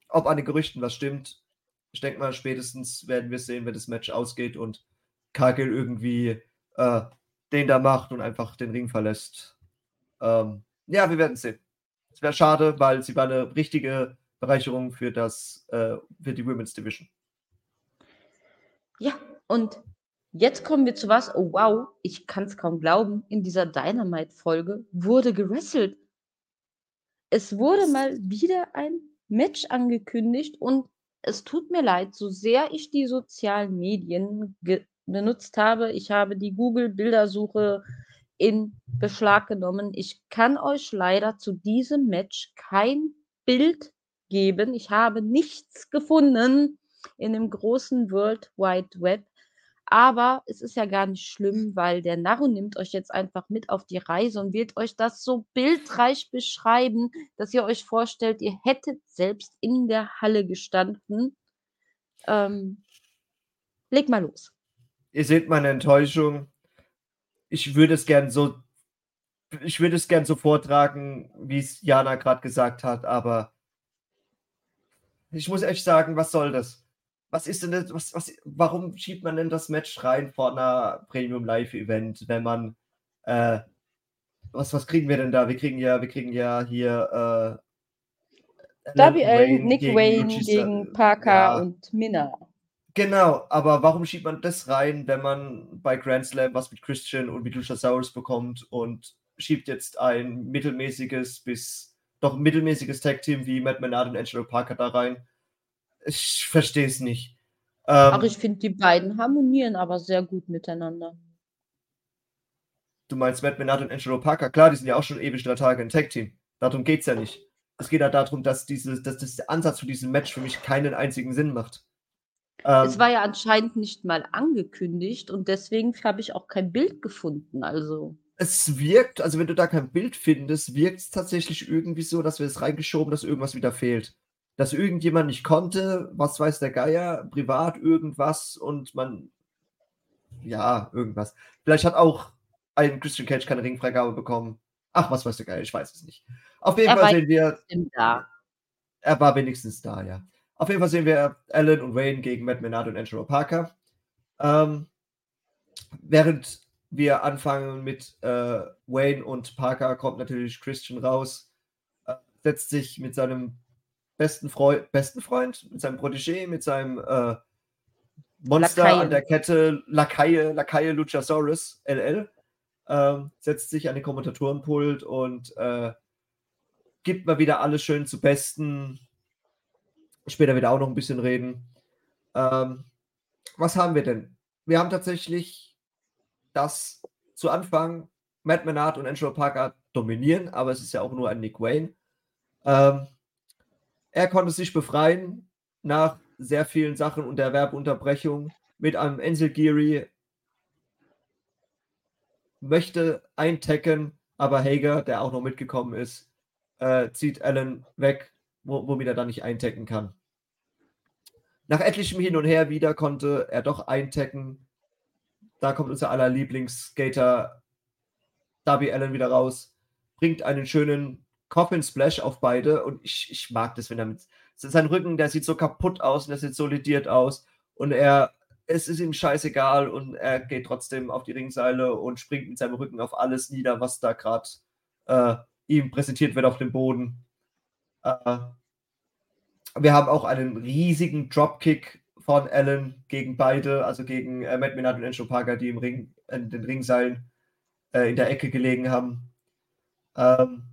ob an den Gerüchten was stimmt. Ich denke mal, spätestens werden wir sehen, wenn das Match ausgeht und Kagel irgendwie äh, den da macht und einfach den Ring verlässt. Ähm, ja, wir werden sehen. Es wäre schade, weil sie war eine richtige Bereicherung für das, äh, für die Women's Division. Ja, und Jetzt kommen wir zu was, oh wow, ich kann es kaum glauben, in dieser Dynamite-Folge wurde gewrestelt. Es wurde mal wieder ein Match angekündigt und es tut mir leid, so sehr ich die sozialen Medien benutzt habe. Ich habe die Google-Bildersuche in Beschlag genommen. Ich kann euch leider zu diesem Match kein Bild geben. Ich habe nichts gefunden in dem großen World Wide Web. Aber es ist ja gar nicht schlimm, weil der Narro nimmt euch jetzt einfach mit auf die Reise und wird euch das so bildreich beschreiben, dass ihr euch vorstellt, ihr hättet selbst in der Halle gestanden. Ähm, leg mal los. Ihr seht meine Enttäuschung. Ich würde es gern so, ich würde es gern so vortragen, wie es Jana gerade gesagt hat, aber ich muss echt sagen, was soll das? Was ist denn das, was, was, warum schiebt man denn das Match rein vor einer Premium Live Event, wenn man, äh, was, was kriegen wir denn da? Wir kriegen ja, wir kriegen ja hier, Darby Allen, Nick gegen Wayne Luchisa. gegen Parker ja. und Minna. Genau, aber warum schiebt man das rein, wenn man bei Grand Slam was mit Christian und mit Luchasaurus bekommt und schiebt jetzt ein mittelmäßiges bis doch mittelmäßiges Tag-Team wie Matt Menard und Angelo Parker da rein? Ich verstehe es nicht. Ähm, Ach, ich finde, die beiden harmonieren aber sehr gut miteinander. Du meinst Matt Menard und Angelo Parker? Klar, die sind ja auch schon ewig drei Tage ein Tag-Team. Darum geht es ja nicht. Es geht ja darum, dass, diese, dass das der Ansatz für diesen Match für mich keinen einzigen Sinn macht. Ähm, es war ja anscheinend nicht mal angekündigt und deswegen habe ich auch kein Bild gefunden. Also. Es wirkt, also wenn du da kein Bild findest, wirkt es tatsächlich irgendwie so, dass wir es reingeschoben, dass irgendwas wieder fehlt. Dass irgendjemand nicht konnte, was weiß der Geier, privat irgendwas und man, ja, irgendwas. Vielleicht hat auch ein Christian Cage keine Ringfreigabe bekommen. Ach, was weiß der Geier, ich weiß es nicht. Auf jeden er Fall sehen wir. Da. Er war wenigstens da, ja. Auf jeden Fall sehen wir Alan und Wayne gegen Matt Menard und Angelo Parker. Ähm, während wir anfangen mit äh, Wayne und Parker, kommt natürlich Christian raus, äh, setzt sich mit seinem besten, Freu besten Freund, mit seinem Protégé, mit seinem äh, Monster Lakaien. an der Kette, Lakaie, Lakaie Luchasaurus LL, ähm, setzt sich an den Kommentatorenpult und äh, gibt mal wieder alles schön zu Besten. Später wieder auch noch ein bisschen reden. Ähm, was haben wir denn? Wir haben tatsächlich das zu Anfang Matt Menard und Angelo Parker dominieren, aber es ist ja auch nur ein Nick Wayne. Ähm, er konnte sich befreien nach sehr vielen Sachen und der Werbeunterbrechung mit einem Enzel Geary. Möchte eintecken, aber Hager, der auch noch mitgekommen ist, äh, zieht Allen weg, womit er dann nicht eintecken kann. Nach etlichem Hin und Her wieder konnte er doch eintecken. Da kommt unser aller Lieblingsskater Darby Allen wieder raus, bringt einen schönen Coffin Splash auf beide und ich, ich mag das, wenn er mit sein Rücken, der sieht so kaputt aus und der sieht solidiert aus und er es ist ihm scheißegal und er geht trotzdem auf die Ringseile und springt mit seinem Rücken auf alles nieder, was da gerade äh, ihm präsentiert wird auf dem Boden. Äh, wir haben auch einen riesigen Dropkick von Allen gegen beide, also gegen äh, Matt Menard und Enzo Parker, die im Ring, in den Ringseilen äh, in der Ecke gelegen haben. Ähm,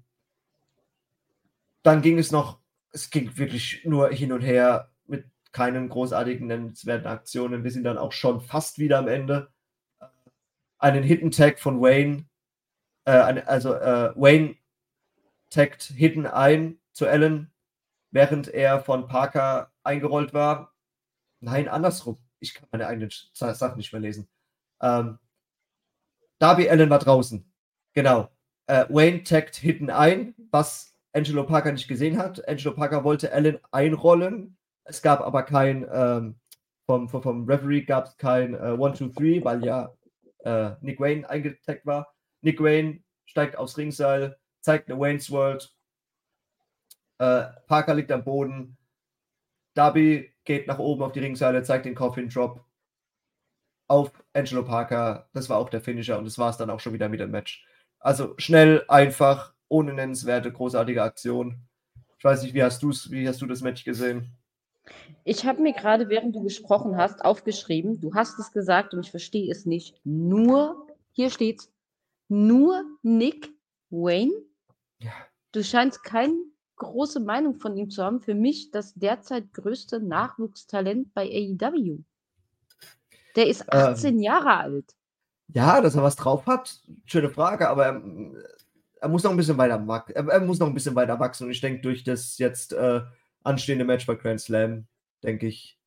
dann ging es noch, es ging wirklich nur hin und her mit keinen großartigen nennenswerten Aktionen. Wir sind dann auch schon fast wieder am Ende. Einen Hidden Tag von Wayne, äh, also äh, Wayne taggt Hidden ein zu Allen, während er von Parker eingerollt war. Nein, andersrum. Ich kann meine eigenen Sachen nicht mehr lesen. Ähm, Darby Allen war draußen. Genau. Äh, Wayne taggt Hidden ein, was Angelo Parker nicht gesehen hat. Angelo Parker wollte Allen einrollen. Es gab aber kein, ähm, vom, vom, vom Referee gab es kein äh, 1, 2, 3, weil ja äh, Nick Wayne eingetaggt war. Nick Wayne steigt aufs Ringseil, zeigt eine Wayne's World. Äh, Parker liegt am Boden. Darby geht nach oben auf die Ringseile, zeigt den Coffin Drop auf Angelo Parker. Das war auch der Finisher und das war es dann auch schon wieder mit dem Match. Also schnell, einfach, ohne nennenswerte, großartige Aktion. Ich weiß nicht, wie hast, du's, wie hast du das Match gesehen? Ich habe mir gerade, während du gesprochen hast, aufgeschrieben, du hast es gesagt und ich verstehe es nicht. Nur, hier steht's, nur Nick Wayne ja. Du scheinst keine große Meinung von ihm zu haben. Für mich das derzeit größte Nachwuchstalent bei AEW. Der ist 18 ähm, Jahre alt. Ja, dass er was drauf hat, schöne Frage, aber er, muss noch ein bisschen weiter er, er, muss noch ein bisschen weiter wachsen und ich denke, durch das jetzt äh, anstehende Match bei Grand Slam, denke ich,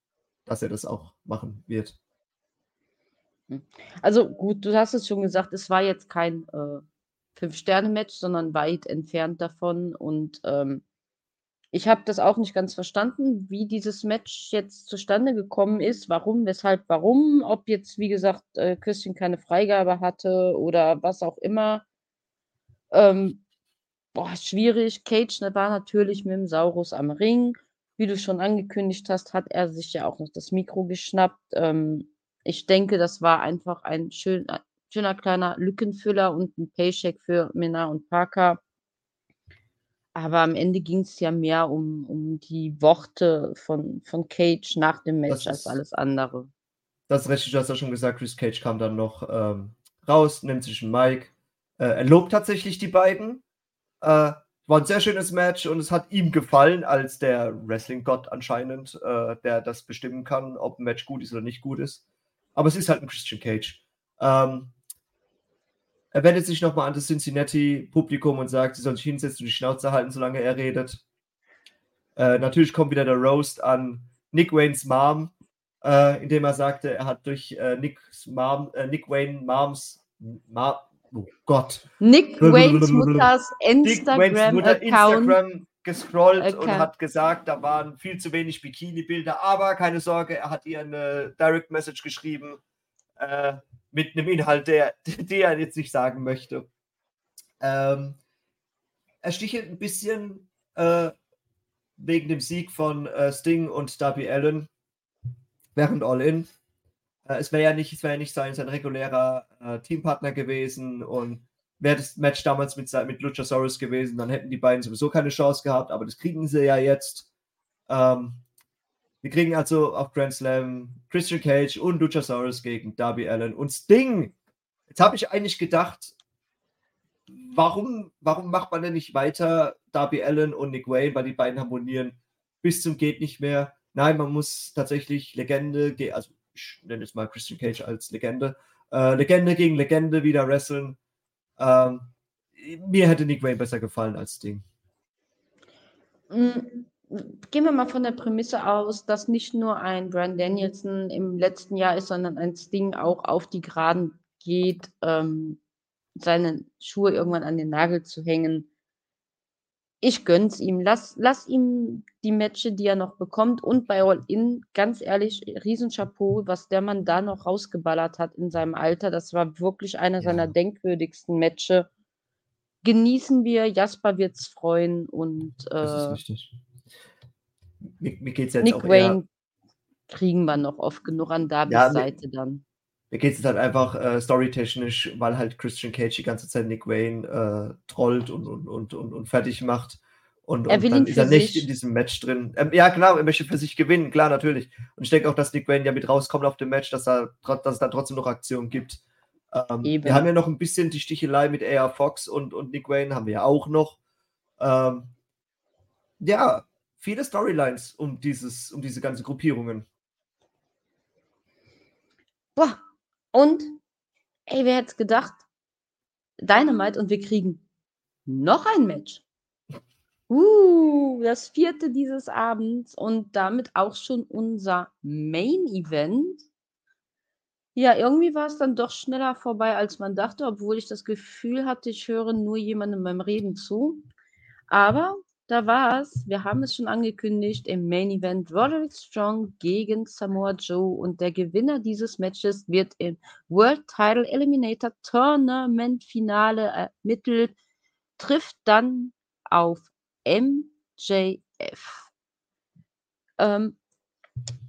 dass er das auch machen wird. Hm. Also gut, du hast es schon gesagt, es war jetzt kein äh, Fünf-Sterne-Match, sondern weit entfernt davon. Und ähm, ich habe das auch nicht ganz verstanden, wie dieses Match jetzt zustande gekommen ist. Warum, weshalb, warum. Ob jetzt, wie gesagt, äh, Christian keine Freigabe hatte oder was auch immer. Ähm, boah, schwierig. Cage war natürlich mit dem Saurus am Ring. Wie du schon angekündigt hast, hat er sich ja auch noch das Mikro geschnappt. Ähm, ich denke, das war einfach ein schön, schöner kleiner Lückenfüller und ein Paycheck für Minna und Parker. Aber am Ende ging's ja mehr um um die Worte von von Cage nach dem Match als ist alles andere. das ist richtig, du hast ja schon gesagt, Chris Cage kam dann noch, ähm, raus, nimmt sich 'n Mic. Äh, er lobt tatsächlich die beiden. Äh, war 'n sehr schönes Match und es hat ihm gefallen als der Wrestling-Gott anscheinend, äh, der das bestimmen kann, ob 'n Match gut ist oder nicht gut ist. Aber es ist halt 'n Christian Cage. Ähm er wendet sich noch mal an das Cincinnati-Publikum und sagt, sie sollen sich hinsetzen und die Schnauze halten, solange er redet. Äh, natürlich kommt wieder der Roast an Nick Waynes Mom, äh, indem er sagte, er hat durch, äh, Nicks Mom Nick Wayne Moms Ma oh Gott. Nick Waynes Mutters Instagram-Account Instagram gescrollt und Account. hat gesagt, da waren viel zu wenig Bikini-Bilder, aber keine Sorge, er hat ihr 'ne Direct Message geschrieben, äh, mit 'nem Inhalt, der den er jetzt nicht sagen möchte. Ähm, er stichelt 'n bisschen, äh, wegen dem Sieg von, äh, Sting und Darby Allin während All In. Äh, es wäre ja nicht es wäre ja nicht sein sein regulärer, äh, Teampartner gewesen und wäre das Match damals mit mit Luchasaurus gewesen, dann hätten die beiden sowieso keine Chance gehabt, aber das kriegen sie ja jetzt. Ähm, wir kriegen also auf Grand Slam Christian Cage und Luchasaurus gegen Darby Allin und Sting. Jetzt habe ich eigentlich gedacht warum warum macht man denn nicht weiter Darby Allin und Nick Wayne, weil die beiden harmonieren bis zum geht nicht mehr. Nein, man muss tatsächlich Legende ge also, ich nenne jetzt mal Christian Cage als Legende äh, Legende gegen Legende wieder wresteln. Ähm, mir hätte Nick Wayne besser gefallen als Sting. Hm, gehen wir mal von der Prämisse aus, dass nicht nur ein Bryan Danielson im letzten Jahr ist, sondern ein Sting auch auf die Geraden geht, ähm, seine Schuhe irgendwann an den Nagel zu hängen. Ich gönn's ihm. Lass lass ihm die Matches, die er noch bekommt und bei All In, ganz ehrlich, Riesenchapeau, was der Mann da noch rausgeballert hat in seinem Alter. Das war wirklich einer seiner Ja. denkwürdigsten Matches. Genießen wir, Jasper wird's freuen und, Das ist äh richtig. Mir mir geht's jetzt Nick auch Wayne kriegen wir noch oft genug an Darbys Ja, mir Seite dann. Mir geht's jetzt halt einfach, äh, storytechnisch, weil halt Christian Cage die ganze Zeit Nick Wayne, äh, trollt und und und und und fertig macht und Er und dann ihn ist er nicht sich. in diesem Match drin. Ähm, ja, genau, er möchte für sich gewinnen, klar, natürlich. Und ich denke auch, dass Nick Wayne ja mit rauskommt auf dem Match, dass er dass es dann trotzdem noch Aktionen gibt. Ähm, wir haben ja noch 'n bisschen die Stichelei mit AR Fox und und Nick Wayne haben wir ja auch noch. Ähm, ja, viele Storylines um dieses um diese ganzen Gruppierungen. Boah, und ey, wer hätte es gedacht? Dynamite und wir kriegen noch ein Match. Uh, das 4. dieses Abends und damit auch schon unser Main Event. Ja, irgendwie war's dann doch schneller vorbei, als man dachte, obwohl ich das Gefühl hatte, ich höre nur jemandem beim Reden zu. Aber da war's. Wir haben es schon angekündigt im Main Event Roderick Strong gegen Samoa Joe und der Gewinner dieses Matches wird im World Title Eliminator Tournament Finale ermittelt, trifft dann auf MJF. Ähm,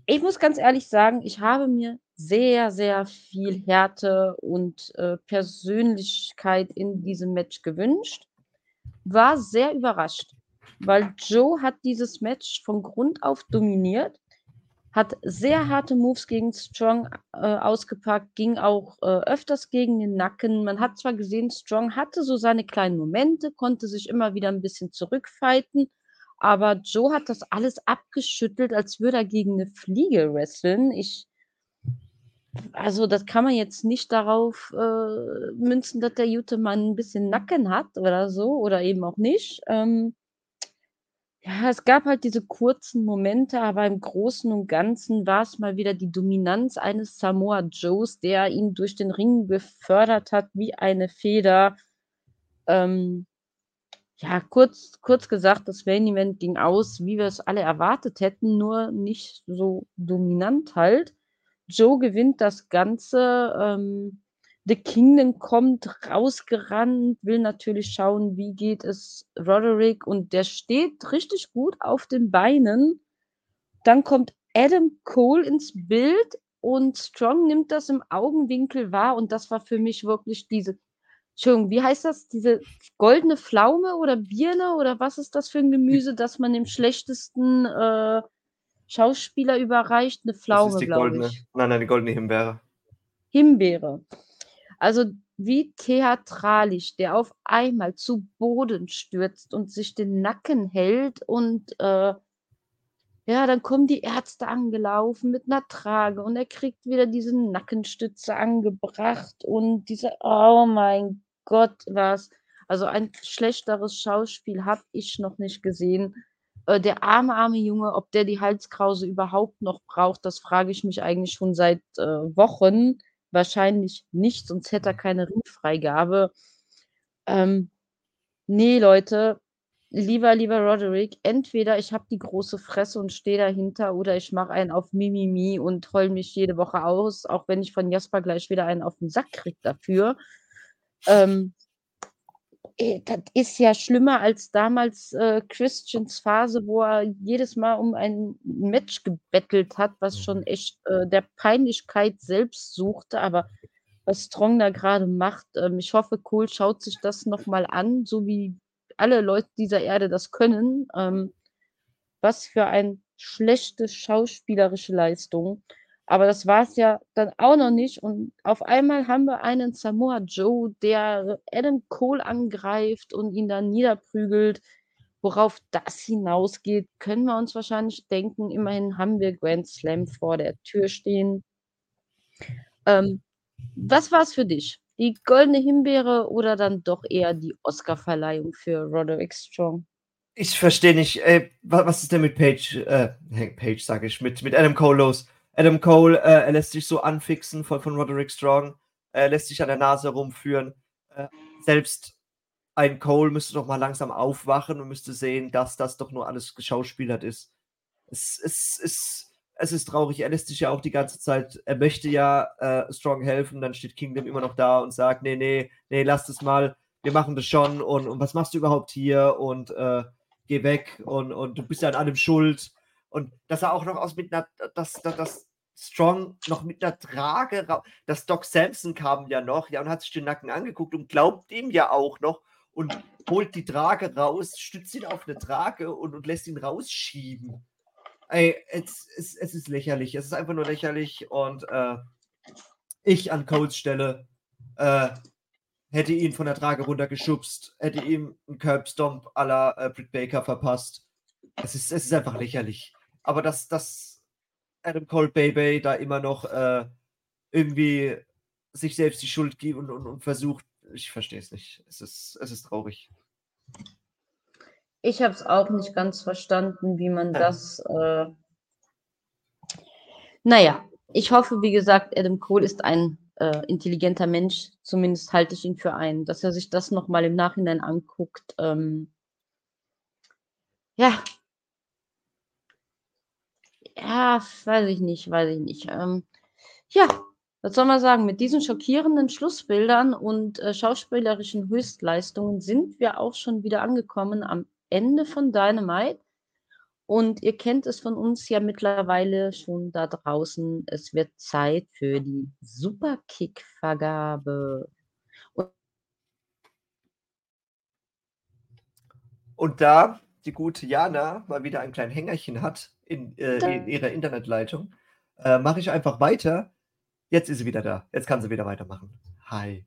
ich muss ganz ehrlich sagen, ich habe mir sehr, sehr viel Härte und, äh, Persönlichkeit in diesem Match gewünscht. War sehr überrascht, weil Joe hat dieses Match von Grund auf dominiert, hat sehr harte Moves gegen Strong, äh, ausgepackt, ging auch, äh, öfters gegen den Nacken. Man hat zwar gesehen, Strong hatte so seine kleinen Momente, konnte sich immer wieder 'n bisschen zurückfighten, aber Joe hat das alles abgeschüttelt, als würde er gegen 'ne Fliege wresteln. Ich also, das kann man jetzt nicht darauf, äh, münzen, dass der gute Mann 'n bisschen Nacken hat oder so oder eben auch nicht. Ähm ja, es gab halt diese kurzen Momente, aber im Großen und Ganzen war's mal wieder die Dominanz eines Samoa Joes, der ihn durch den Ring befördert hat wie eine Feder. Ähm, ja, kurz kurz gesagt, das Main Event ging aus, wie wir's alle erwartet hätten, nur nicht so dominant halt. Joe gewinnt das Ganze, ähm, The Kingdom kommt rausgerannt, will natürlich schauen, wie geht es Roderick und der steht richtig gut auf den Beinen. Dann kommt Adam Cole ins Bild und Strong nimmt das im Augenwinkel wahr und das war für mich wirklich diese Entschuldigung, wie heißt das? Diese goldene Pflaume oder Birne oder was ist das für ein Gemüse, das man dem schlechtesten äh, Schauspieler überreicht? Eine Pflaume, glaube ich. Nein, nein, die goldene Himbeere. Himbeere. Also wie theatralisch der auf einmal zu Boden stürzt und sich den Nacken hält und äh, ja, dann kommen die Ärzte angelaufen mit einer Trage und er kriegt wieder diese Nackenstütze angebracht und diese, oh mein Gott, was. Also ein schlechteres Schauspiel habe ich noch nicht gesehen. Äh, der arme, arme Junge, ob der die Halskrause überhaupt noch braucht, das frage ich mich eigentlich schon seit äh, Wochen. Wahrscheinlich nicht, sonst hätte er keine Ringfreigabe. Ähm, nee, Leute, lieber, lieber Roderick, entweder ich habe die große Fresse und stehe dahinter oder ich mache einen auf Mimimi und heul mich jede Woche aus, auch wenn ich von Jasper gleich wieder einen auf den Sack kriege dafür. Ähm, äh, das ist ja schlimmer als damals äh, Christians Phase, wo er jedes Mal um ein Match gebettelt hat, was schon echt äh, der Peinlichkeit selbst suchte. Aber was Strong da gerade macht, ähm, ich hoffe, Cole schaut sich das nochmal an, so wie alle Leute dieser Erde das können. Ähm, was für eine schlechte schauspielerische Leistung. Aber das war es ja dann auch noch nicht. Und auf einmal haben wir einen Samoa Joe, der Adam Cole angreift und ihn dann niederprügelt. Worauf das hinausgeht, können wir uns wahrscheinlich denken. Immerhin haben wir Grand Slam vor der Tür stehen. Ähm, was war es für dich? Die goldene Himbeere oder dann doch eher die Oscar-Verleihung für Roderick Strong? Ich verstehe nicht, ey, wa- was ist denn mit Page, äh, Page sage ich, mit, mit Adam Cole los? Adam Cole, äh, er lässt sich so anfixen von, von Roderick Strong, er lässt sich an der Nase rumführen. Äh, selbst ein Cole müsste doch mal langsam aufwachen und müsste sehen, dass das doch nur alles geschauspielert ist. Es, es, es, es ist traurig, er lässt sich ja auch die ganze Zeit, er möchte ja äh, Strong helfen, dann steht Kingdom immer noch da und sagt, nee, nee, nee, lass das mal, wir machen das schon. Und, und was machst du überhaupt hier? Und äh, geh weg. Und, und du bist ja an allem schuld. Und dass er auch noch aus mit einer, dass, dass, dass Strong noch mit einer Trage, ra- dass Doc Samson kam ja noch, ja, und hat sich den Nacken angeguckt und glaubt ihm ja auch noch und holt die Trage raus, stützt ihn auf eine Trage und, und lässt ihn rausschieben. Ey, es, es, es ist lächerlich. Es ist einfach nur lächerlich und äh, ich an Coles Stelle äh, hätte ihn von der Trage runtergeschubst, hätte ihm einen Curbstomp à la äh, Britt Baker verpasst. Es ist, es ist einfach lächerlich. Aber dass, dass Adam Cole Baby da immer noch äh, irgendwie sich selbst die Schuld gibt und, und, und versucht, ich verstehe es nicht. Es ist, es ist traurig. Ich habe es auch nicht ganz verstanden, wie man Ja. das. Äh... Naja, ich hoffe, wie gesagt, Adam Cole ist ein äh, intelligenter Mensch. Zumindest halte ich ihn für einen, dass er sich das nochmal im Nachhinein anguckt. Ähm... Ja. Ja, weiß ich nicht, weiß ich nicht. Ähm... Ja, was soll man sagen? Mit diesen schockierenden Schlussbildern und äh, schauspielerischen Höchstleistungen sind wir auch schon wieder angekommen am Ende von Dynamite. Und ihr kennt es von uns ja mittlerweile schon da draußen. Es wird Zeit für die Superkick-Vergabe. Und da die gute Jana mal wieder ein kleines Hängerchen hat in, äh, in ihrer Internetleitung, äh, mache ich einfach weiter. Jetzt ist sie wieder da. Jetzt kann sie wieder weitermachen. Hi.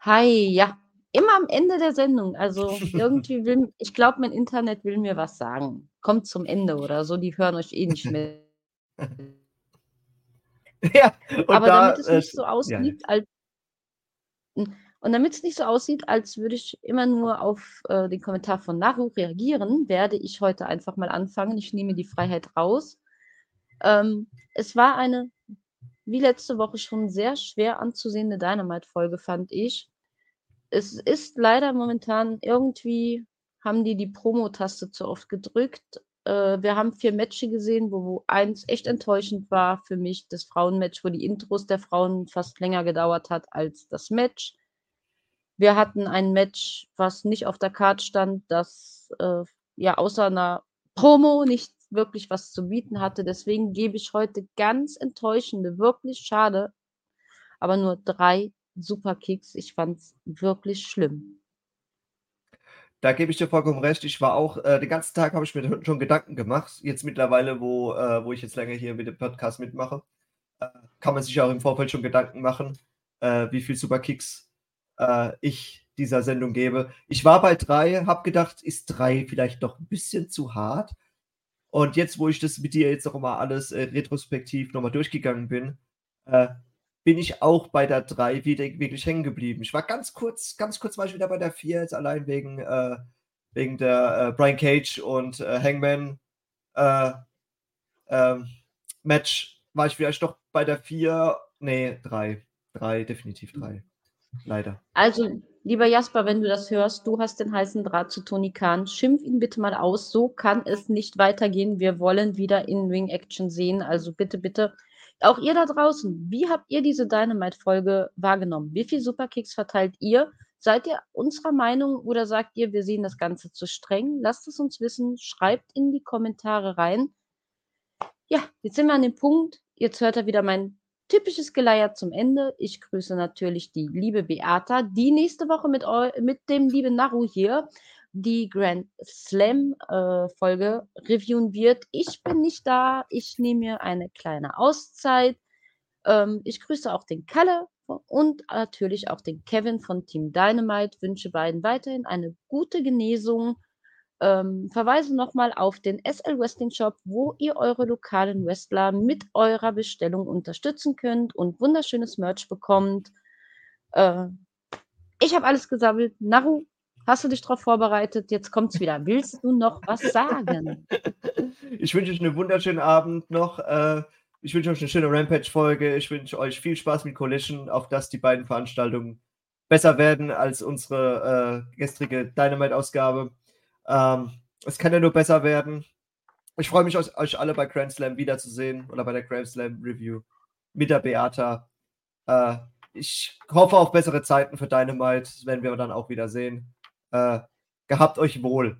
Hi, ja. Immer am Ende der Sendung. Also irgendwie will, ich glaube, mein Internet will mir was sagen. Kommt zum Ende oder so, die hören euch eh nicht mehr. ja, Aber da, damit es äh, nicht so aussieht, als und damit es nicht so aussieht, als würde ich immer nur auf äh, den Kommentar von Naru reagieren, werde ich heute einfach mal anfangen. Ich nehme die Freiheit raus. Ähm, es war eine, wie letzte Woche schon, sehr schwer anzusehende Dynamite-Folge, fand ich. Es ist leider momentan irgendwie, haben die die Promo-Taste zu oft gedrückt. Äh, wir haben vier Matches gesehen, wo, wo eins echt enttäuschend war für mich, das Frauenmatch, wo die Intros der Frauen fast länger gedauert hat als das Match. Wir hatten ein Match, was nicht auf der Karte stand, das äh, ja außer einer Promo nicht wirklich was zu bieten hatte. Deswegen gebe ich heute ganz enttäuschende, wirklich schade, aber nur drei Superkicks. Ich fand es wirklich schlimm. Da gebe ich dir vollkommen recht. Ich war auch äh, den ganzen Tag habe ich mir schon Gedanken gemacht. Jetzt mittlerweile, wo, äh, wo ich jetzt länger hier mit dem Podcast mitmache, äh, kann man sich auch im Vorfeld schon Gedanken machen, äh, wie viel Superkicks äh, ich dieser Sendung gebe. Ich war bei drei, habe gedacht, ist drei vielleicht doch ein bisschen zu hart. Und jetzt, wo ich das mit dir jetzt noch mal alles äh, retrospektiv nochmal durchgegangen bin, äh, bin ich auch bei der 3 wieder wirklich hängen geblieben. Ich war ganz kurz, ganz kurz war ich wieder bei der 4, jetzt allein wegen, äh, wegen der äh, Brian Cage und äh, Hangman äh, ähm, Match. War ich vielleicht doch bei der 4, nee, 3. 3, definitiv 3. Leider. Also, lieber Jasper, wenn du das hörst, du hast den heißen Draht zu Tony Khan. Schimpf ihn bitte mal aus. So kann es nicht weitergehen. Wir wollen wieder In-Ring-Action sehen. Also bitte, bitte. Auch ihr da draußen, wie habt ihr diese Dynamite-Folge wahrgenommen? Wie viele Superkicks verteilt ihr? Seid ihr unserer Meinung oder sagt ihr, wir sehen das Ganze zu streng? Lasst es uns wissen. Schreibt in die Kommentare rein. Ja, jetzt sind wir an dem Punkt. Jetzt hört er wieder mein typisches Geleier zum Ende. Ich grüße natürlich die liebe Beata, die nächste Woche mit, mit dem lieben Naru hier die Grand Slam äh, Folge reviewen wird. Ich bin nicht da. Ich nehme mir eine kleine Auszeit. Ähm, ich grüße auch den Kalle und natürlich auch den Kevin von Team Dynamite. Wünsche beiden weiterhin eine gute Genesung. Ähm, verweise nochmal auf den SL Wrestling Shop, wo ihr eure lokalen Wrestler mit eurer Bestellung unterstützen könnt und wunderschönes Merch bekommt. Äh, ich habe alles gesammelt. Naru, hast du dich darauf vorbereitet? Jetzt kommt es wieder. Willst du noch was sagen? Ich wünsche euch einen wunderschönen Abend noch. Äh, ich wünsche euch eine schöne Rampage-Folge. Ich wünsche euch viel Spaß mit Collision, auf dass die beiden Veranstaltungen besser werden als unsere äh, gestrige Dynamite-Ausgabe. Ähm, es kann ja nur besser werden. Ich freue mich, euch alle bei Grand Slam wiederzusehen oder bei der Grand Slam Review mit der Beata. Äh, ich hoffe auf bessere Zeiten für Dynamite, das werden wir dann auch wieder sehen. Äh, gehabt euch wohl.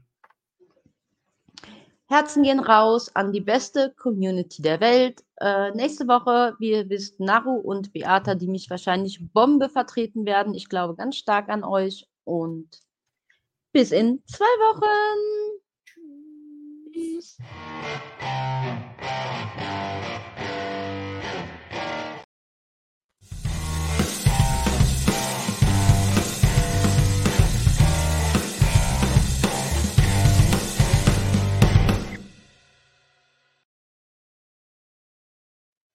Herzen gehen raus an die beste Community der Welt. Äh, nächste Woche, wie ihr wisst, Naru und Beata, die mich wahrscheinlich Bombe vertreten werden. Ich glaube ganz stark an euch und bis in zwei Wochen. Tschüss.